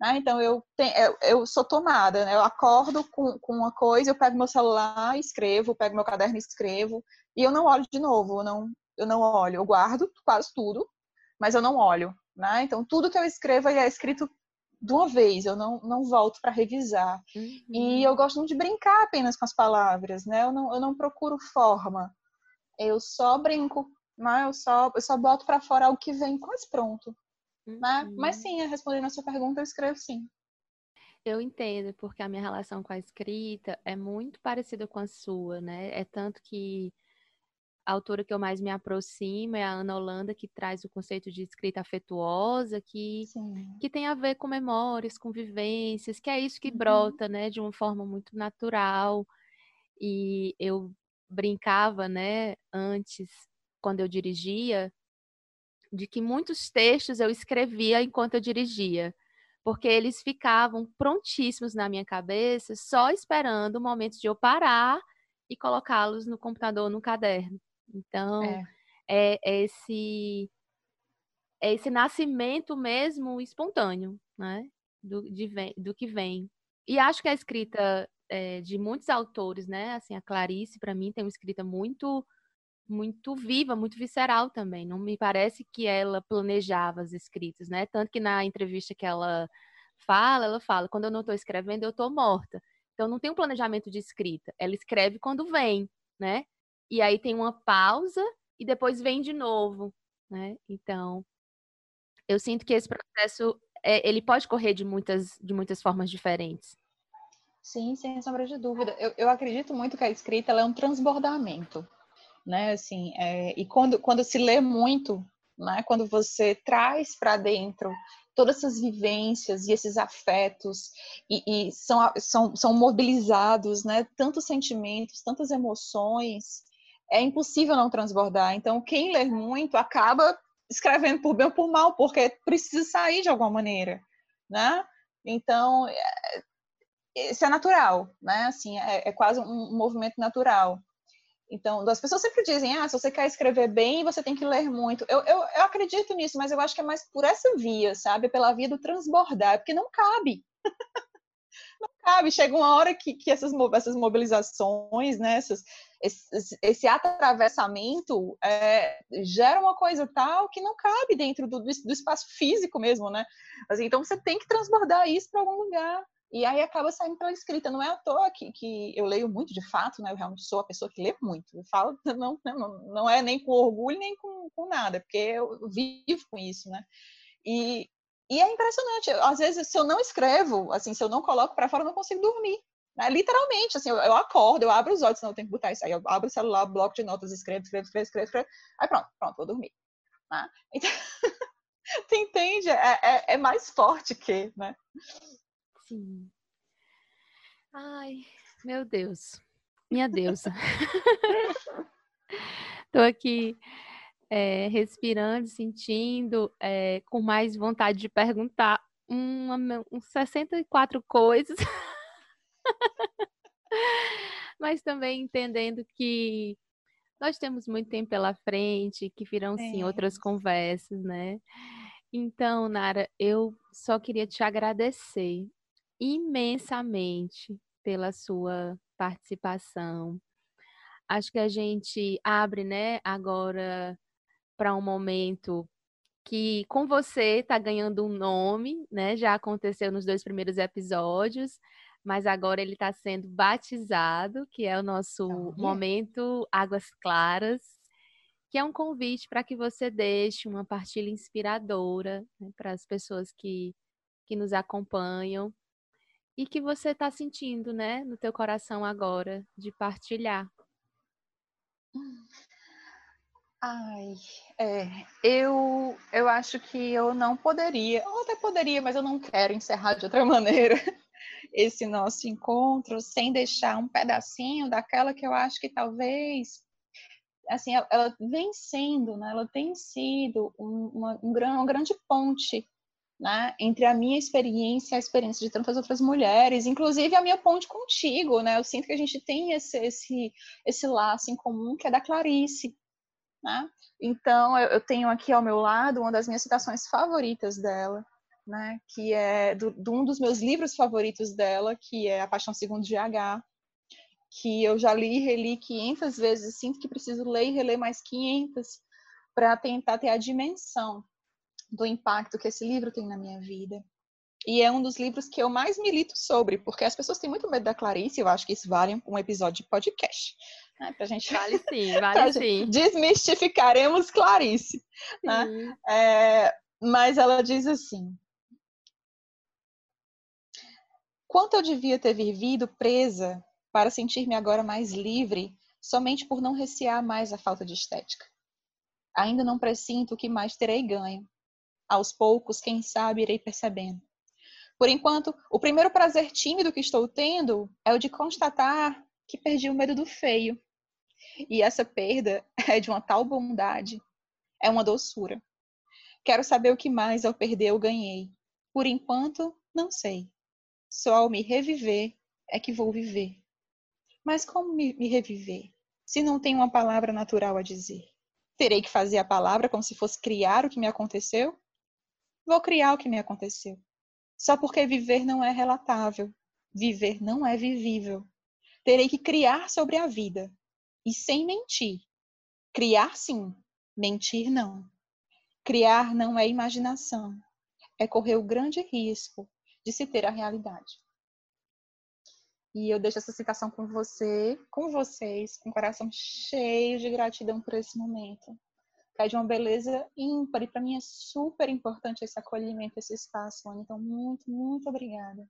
Né? Então eu, tenho, eu, eu, sou tomada, né? Eu acordo com, com uma coisa, eu pego meu celular, escrevo, pego meu caderno, escrevo e eu não olho de novo. Eu não, eu não olho. Eu guardo quase tudo, mas eu não olho. Né? Então tudo que eu escrevo é escrito de uma vez, eu não, não volto para revisar. Uhum. E eu gosto muito de brincar apenas com as palavras, né? Eu não, eu não procuro forma. Eu só brinco, né? Eu só, eu só boto para fora algo que vem quase pronto. Uhum. Né? Mas sim, respondendo a sua pergunta, eu escrevo sim. Eu entendo, porque a minha relação com a escrita é muito parecida com a sua, né? É tanto que a autora que eu mais me aproximo é a Ana Holanda, que traz o conceito de escrita afetuosa, que, que tem a ver com memórias, com vivências, que é isso que uhum. brota, né, de uma forma muito natural. E eu brincava, né, antes, quando eu dirigia, de que muitos textos eu escrevia enquanto eu dirigia, porque eles ficavam prontíssimos na minha cabeça, só esperando o momento de eu parar e colocá-los no computador, no caderno. Então, é, é, é esse é esse nascimento mesmo espontâneo, né? Do, de, do que vem. E acho que a escrita é, de muitos autores, né? Assim, a Clarice, para mim, tem uma escrita muito muito viva, muito visceral também. Não me parece que ela planejava as escritas, né? Tanto que na entrevista que ela fala, ela fala: quando eu não estou escrevendo, eu estou morta. Então não tem um planejamento de escrita. Ela escreve quando vem, né? E aí tem uma pausa e depois vem de novo, né? Então, eu sinto que esse processo é, ele pode correr de muitas de muitas formas diferentes. Sim, sem sombra de dúvida. Eu, eu acredito muito que a escrita é um transbordamento, né? Assim, é, e quando, quando se lê muito, né? Quando você traz para dentro todas essas vivências e esses afetos e, e, são, são, são mobilizados, né? Tantos sentimentos, tantas emoções, é impossível não transbordar. Então, quem lê muito acaba escrevendo por bem ou por mal, porque precisa sair de alguma maneira, né? Então, é, isso é natural, né? Assim, é, é quase um movimento natural. Então, as pessoas sempre dizem, ah, se você quer escrever bem, você tem que ler muito. Eu, eu, eu acredito nisso, mas eu acho que é mais por essa via, sabe? Pela via do transbordar, porque não cabe. não cabe. Chega uma hora que, que essas, essas mobilizações, né, essas, esse, esse atravessamento é, gera uma coisa tal que não cabe dentro do, do espaço físico mesmo, né? Assim, então você tem que transbordar isso para algum lugar. E aí acaba saindo pela escrita. Não é à toa que, que eu leio muito de fato, né? Eu realmente sou a pessoa que lê muito. Eu falo, não, não, não é nem com orgulho, nem com, com nada, porque eu vivo com isso, né? E, e é impressionante. Às vezes, se eu não escrevo, assim, se eu não coloco para fora, eu não consigo dormir. Né? Literalmente, assim, eu, eu, acordo, eu abro os olhos, eu tenho que botar isso aí. Eu abro o celular, bloco de notas, escrevo, escrevo, escrevo, escrevo, escrevo. Aí pronto, pronto, vou dormir. Né? Então, tu entende? É, é, é, mais forte que, né? Sim. Ai, meu Deus. Minha deusa. Tô aqui é, respirando, sentindo, é, com mais vontade de perguntar uma, uns 64 coisas. Mas também entendendo que nós temos muito tempo pela frente, que virão sim é. outras conversas, né? Então, Nara, eu só queria te agradecer imensamente pela sua participação. Acho que a gente abre, né, agora para um momento que com você está ganhando um nome, né? Já aconteceu nos dois primeiros episódios, mas agora ele está sendo batizado, que é o nosso momento Águas Claras, que é um convite para que você deixe uma partilha inspiradora né, para as pessoas que, que nos acompanham e que você está sentindo, né, no teu coração agora de partilhar. Ai, é, eu, eu acho que eu não poderia, ou até poderia, mas eu não quero encerrar de outra maneira esse nosso encontro sem deixar um pedacinho daquela que eu acho que talvez assim ela vem sendo, né? Ela tem sido um, uma, um, uma grande ponte né, entre a minha experiência e a experiência de tantas outras mulheres, inclusive a minha ponte contigo, né? Eu sinto que a gente tem esse esse, esse laço em comum que é da Clarice, né? Então eu, eu tenho aqui ao meu lado uma das minhas citações favoritas dela, né? Que é do, de um dos meus livros favoritos dela, que é A Paixão Segundo de H, que eu já li e reli 500 vezes, sinto que preciso ler e reler mais 500 para tentar ter a dimensão do impacto que esse livro tem na minha vida. E é um dos livros que eu mais milito sobre, porque as pessoas têm muito medo da Clarice, eu acho que isso vale um episódio de podcast. Né, pra gente... Vale sim, vale sim. Desmistificaremos Clarice. Né? É, mas ela diz assim: Quanto eu devia ter vivido presa para sentir-me agora mais livre, somente por não recear mais a falta de estética. Ainda não presinto o que mais terei ganho, aos poucos, quem sabe, irei percebendo. Por enquanto, o primeiro prazer tímido que estou tendo é o de constatar que perdi o medo do feio. E essa perda é de uma tal bondade, é uma doçura. Quero saber o que mais ao perder eu ganhei. Por enquanto, não sei. Só ao me reviver é que vou viver. Mas como me, me reviver, se não tenho uma palavra natural a dizer? Terei que fazer a palavra como se fosse criar o que me aconteceu? Vou criar o que me aconteceu. Só porque viver não é relatável, viver não é vivível. Terei que criar sobre a vida, e sem mentir. Criar sim, mentir não. Criar não é imaginação, é correr o grande risco de se ter a realidade. E eu deixo essa citação com você, com vocês, com o coração cheio de gratidão por esse momento é de uma beleza ímpar. E para mim é super importante esse acolhimento, esse espaço, Ana. Então, muito, muito obrigada.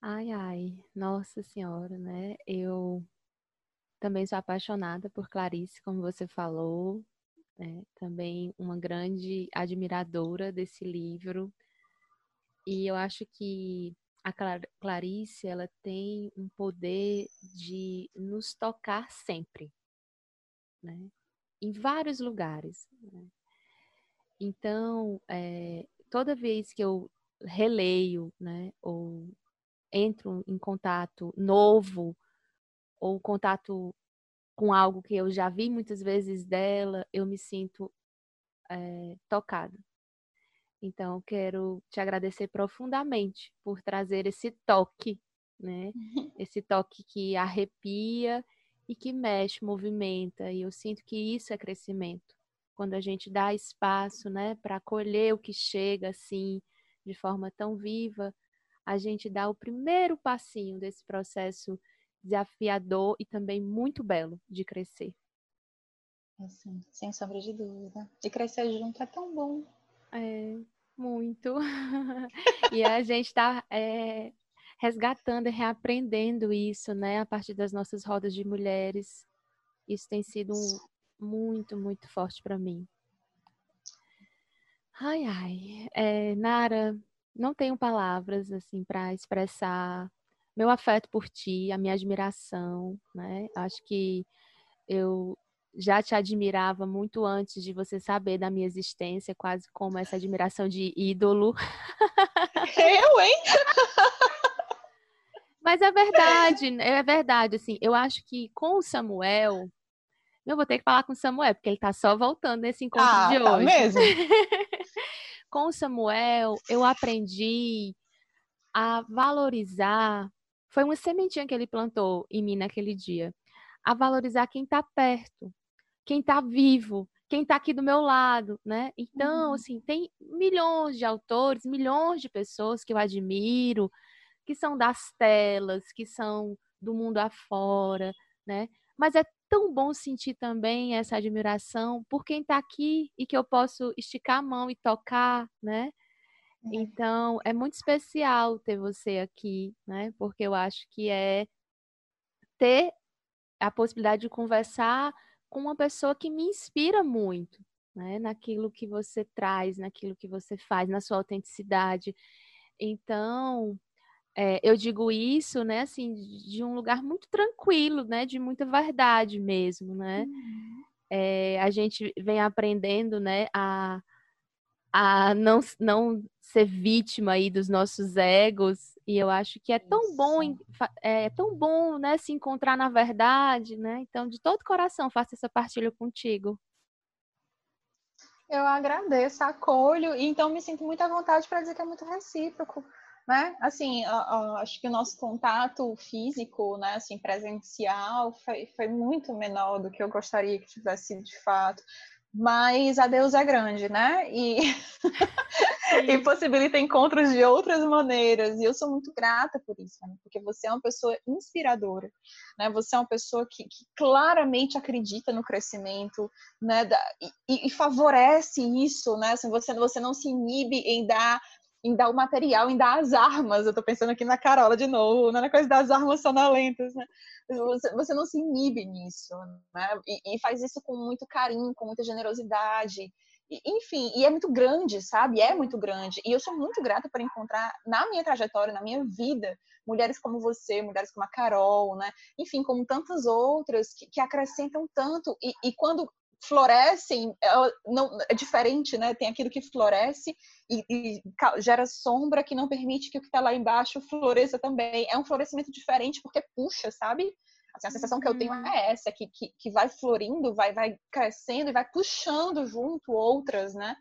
Ai, ai, nossa senhora, né? Eu também sou apaixonada por Clarice, como você falou, né? também uma grande admiradora desse livro. E eu acho que a Clarice, ela tem um poder de nos tocar sempre, né? em vários lugares. Né? Então, é, toda vez que eu releio, né, ou entro em contato novo, ou contato com algo que eu já vi muitas vezes dela, eu me sinto é, tocada. Então, quero te agradecer profundamente por trazer esse toque, né? Esse toque que arrepia e que mexe, movimenta. E eu sinto que isso é crescimento. Quando a gente dá espaço, né, para acolher o que chega assim, de forma tão viva, a gente dá o primeiro passinho desse processo desafiador e também muito belo de crescer. Assim, sem sombra de dúvida. E crescer junto é tão bom. É, muito. e a gente está é, resgatando e reaprendendo isso, né, a partir das nossas rodas de mulheres. Isso tem sido um, muito, muito forte para mim. Ai, ai. É, Nara, não tenho palavras assim para expressar meu afeto por ti, a minha admiração, né? Acho que eu já te admirava muito antes de você saber da minha existência, quase como essa admiração de ídolo. Eu, hein? Mas é verdade, é verdade, assim, eu acho que com o Samuel, eu vou ter que falar com o Samuel, porque ele tá só voltando nesse encontro ah, de tá hoje. mesmo? com o Samuel, eu aprendi a valorizar, foi uma sementinha que ele plantou em mim naquele dia, a valorizar quem tá perto, quem tá vivo, quem está aqui do meu lado, né? Então, uhum. assim, tem milhões de autores, milhões de pessoas que eu admiro, que são das telas, que são do mundo afora, né? Mas é tão bom sentir também essa admiração por quem está aqui e que eu posso esticar a mão e tocar, né? É. Então, é muito especial ter você aqui, né? Porque eu acho que é ter a possibilidade de conversar com uma pessoa que me inspira muito, né? Naquilo que você traz, naquilo que você faz, na sua autenticidade. Então, é, eu digo isso, né, assim, de um lugar muito tranquilo, né, de muita verdade mesmo, né. Uhum. É, a gente vem aprendendo, né, a, a não, não ser vítima aí dos nossos egos. E eu acho que é tão bom, é, é tão bom, né, se encontrar na verdade, né? Então, de todo coração, faço essa partilha contigo. Eu agradeço, acolho, e então me sinto muito à vontade para dizer que é muito recíproco, né? Assim, acho que o nosso contato físico, né, assim, presencial, foi, foi muito menor do que eu gostaria que tivesse sido de fato mas a Deus é grande, né? E, e possibilita encontros de outras maneiras. E eu sou muito grata por isso, né? porque você é uma pessoa inspiradora, né? Você é uma pessoa que, que claramente acredita no crescimento, né? Da, e, e, favorece isso, né? Assim, você, você não se inibe em dar em dar o material, em dar as armas. Eu estou pensando aqui na Carola de novo, né? na coisa das armas sonolentas, né? Você, você não se inibe nisso, né? E, e, faz isso com muito carinho, com muita generosidade. E, enfim, e é muito grande, sabe? É muito grande. E eu sou muito grata por encontrar na minha trajetória, na minha vida, mulheres como você, mulheres como a Carol, né? Enfim, como tantas outras que, que acrescentam tanto. E, e quando florescem, é, não, é diferente, né? Tem aquilo que floresce e, e gera sombra que não permite que o que está lá embaixo floresça também. É um florescimento diferente porque puxa, sabe? Assim, a sensação que eu tenho uhum. é essa, que, que, que vai florindo, vai, vai crescendo e vai puxando junto outras, né?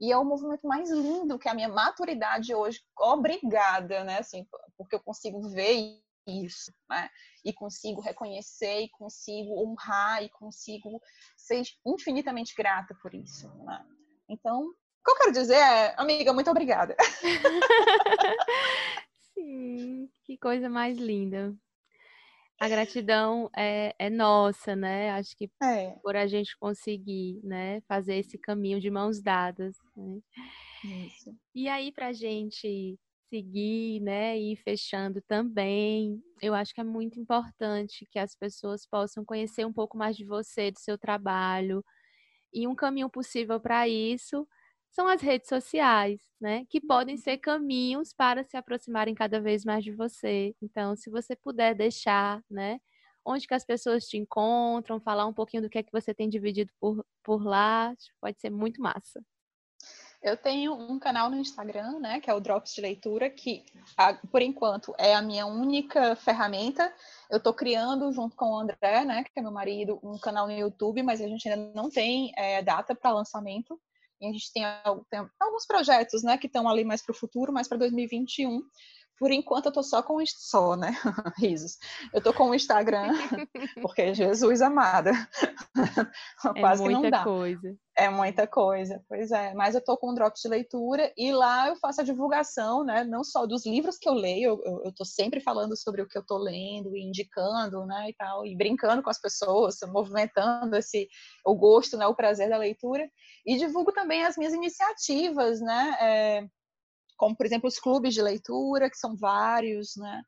E é o movimento mais lindo que a minha maturidade hoje, obrigada, né? Assim, porque eu consigo ver isso, né? E consigo reconhecer, e consigo honrar, e consigo ser infinitamente grata por isso, né? Então, o que eu quero dizer é, amiga, muito obrigada. Sim, que coisa mais linda. A gratidão é, é nossa, né? Acho que é. por a gente conseguir, né, fazer esse caminho de mãos dadas. Né? E aí, para a gente seguir, né, e ir fechando também. Eu acho que é muito importante que as pessoas possam conhecer um pouco mais de você, do seu trabalho. E um caminho possível para isso são as redes sociais, né, que podem ser caminhos para se aproximarem cada vez mais de você. Então, se você puder deixar, né, onde que as pessoas te encontram, falar um pouquinho do que é que você tem dividido por, por lá, pode ser muito massa. Eu tenho um canal no Instagram, né, que é o Drops de Leitura, que por enquanto é a minha única ferramenta. Eu estou criando junto com o André, né, que é meu marido, um canal no YouTube, mas a gente ainda não tem é, data para lançamento. E a gente tem, tem alguns projetos, né, que estão ali mais para o futuro, mais para 2021 por enquanto eu tô só com só, né? Risos. Eu tô com o Instagram, porque Jesus amada. É Quase que não dá. Coisa. É muita coisa, pois é. Mas eu tô com um drops de leitura e lá eu faço a divulgação, né? Não só dos livros que eu leio, eu, eu tô sempre falando sobre o que eu tô lendo e indicando, né? E tal, e brincando com as pessoas, movimentando esse o gosto, né? O prazer da leitura. E divulgo também as minhas iniciativas, né? É, como por exemplo os clubes de leitura, que são vários, né?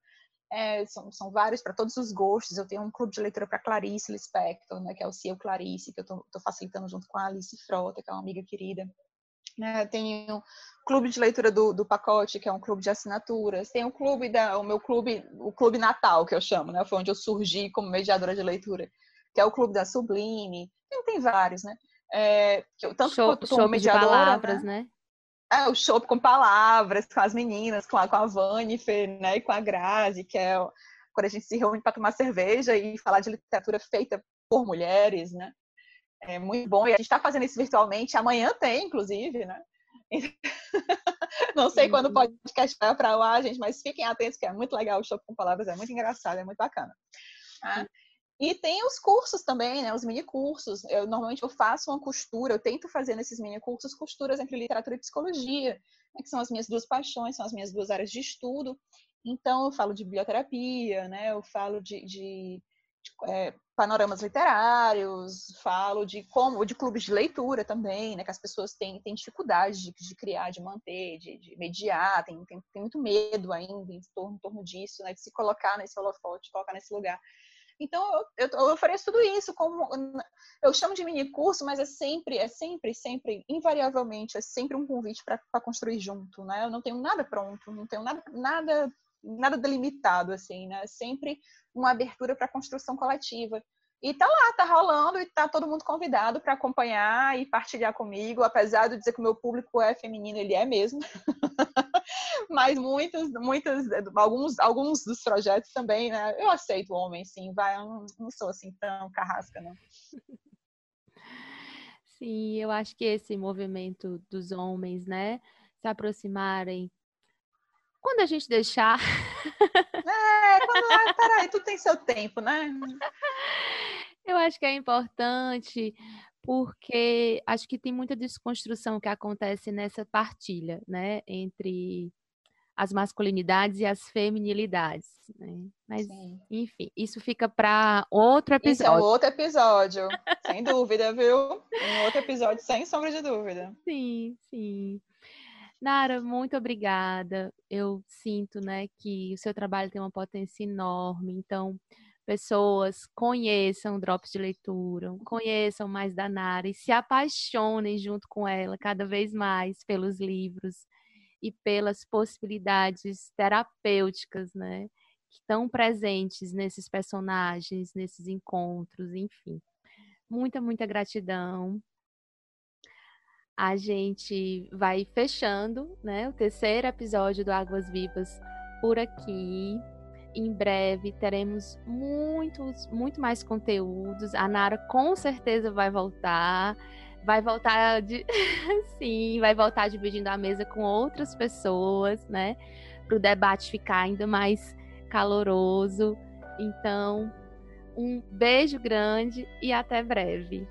É, são, são vários para todos os gostos. Eu tenho um clube de leitura para Clarice Lispector, né, que é o CEO Clarice, que eu estou facilitando junto com a Alice Frota, que é uma amiga querida. É, tenho o clube de leitura do, do pacote, que é um clube de assinaturas. Tem o clube da, o meu clube, o clube Natal, que eu chamo, né? Foi onde eu surgi como mediadora de leitura, que é o clube da Sublime. Tem, tem vários, né? É, tanto show, como mediadora, de palavras, né? né? É, o show com palavras, com as meninas, com a, com a Vanifer, né, e com a Grazi, que é quando a gente se reúne para tomar cerveja e falar de literatura feita por mulheres, né? É muito bom. E a gente está fazendo isso virtualmente. Amanhã tem, inclusive, né? Não sei quando uhum. pode podcast para lá, gente, mas fiquem atentos que é muito legal o show com palavras, é muito engraçado, é muito bacana. Tá? E tem os cursos também, né? Os mini cursos. Eu normalmente eu faço uma costura, eu tento fazer nesses mini cursos costuras entre literatura e psicologia, né? que são as minhas duas paixões, são as minhas duas áreas de estudo. Então eu falo de biblioterapia, né? Eu falo de, de, de é, panoramas literários, falo de como, de clubes de leitura também, né? Que as pessoas têm, têm dificuldade de, de criar, de manter, de, de mediar, tem, tem, tem, muito medo ainda em torno, em torno disso, né? De se colocar nesse holofote, colocar nesse lugar. Então, eu, eu, ofereço tudo isso como eu chamo de mini curso, mas é sempre, é sempre, sempre, invariavelmente, é sempre um convite para construir junto, né? Eu não tenho nada pronto, não tenho nada, nada, nada delimitado, assim, né? É sempre uma abertura para construção coletiva. E tá lá, tá rolando e tá todo mundo convidado para acompanhar e partilhar comigo, apesar de dizer que o meu público é feminino, ele é mesmo. Mas muitos, muitos, alguns, alguns dos projetos também, né? Eu aceito homem, sim, vai, eu não, não sou assim tão carrasca, não. Sim, eu acho que esse movimento dos homens, né, se aproximarem quando a gente deixar. É, quando. Ah, peraí, tu tem seu tempo, né? Eu acho que é importante porque acho que tem muita desconstrução que acontece nessa partilha, né, entre as masculinidades e as feminilidades, né? Mas, Sim. enfim, isso fica para outro episódio. Isso é outro episódio, sem dúvida, viu? Um outro episódio, sem sombra de dúvida. Sim, sim. Nara, muito obrigada. Eu sinto, né, que o seu trabalho tem uma potência enorme. Então, pessoas conheçam Drops de Leitura, conheçam mais da Nara e se apaixonem junto com ela cada vez mais pelos livros e pelas possibilidades terapêuticas, né, que estão presentes nesses personagens, nesses encontros, enfim. Muita, muita gratidão a gente vai fechando, né, o terceiro episódio do Águas Vivas por aqui. Em breve teremos muitos, muito mais conteúdos. A Nara com certeza vai voltar. Vai voltar de sim, vai voltar dividindo a mesa com outras pessoas, né? Para o debate ficar ainda mais caloroso. Então, um beijo grande e até breve.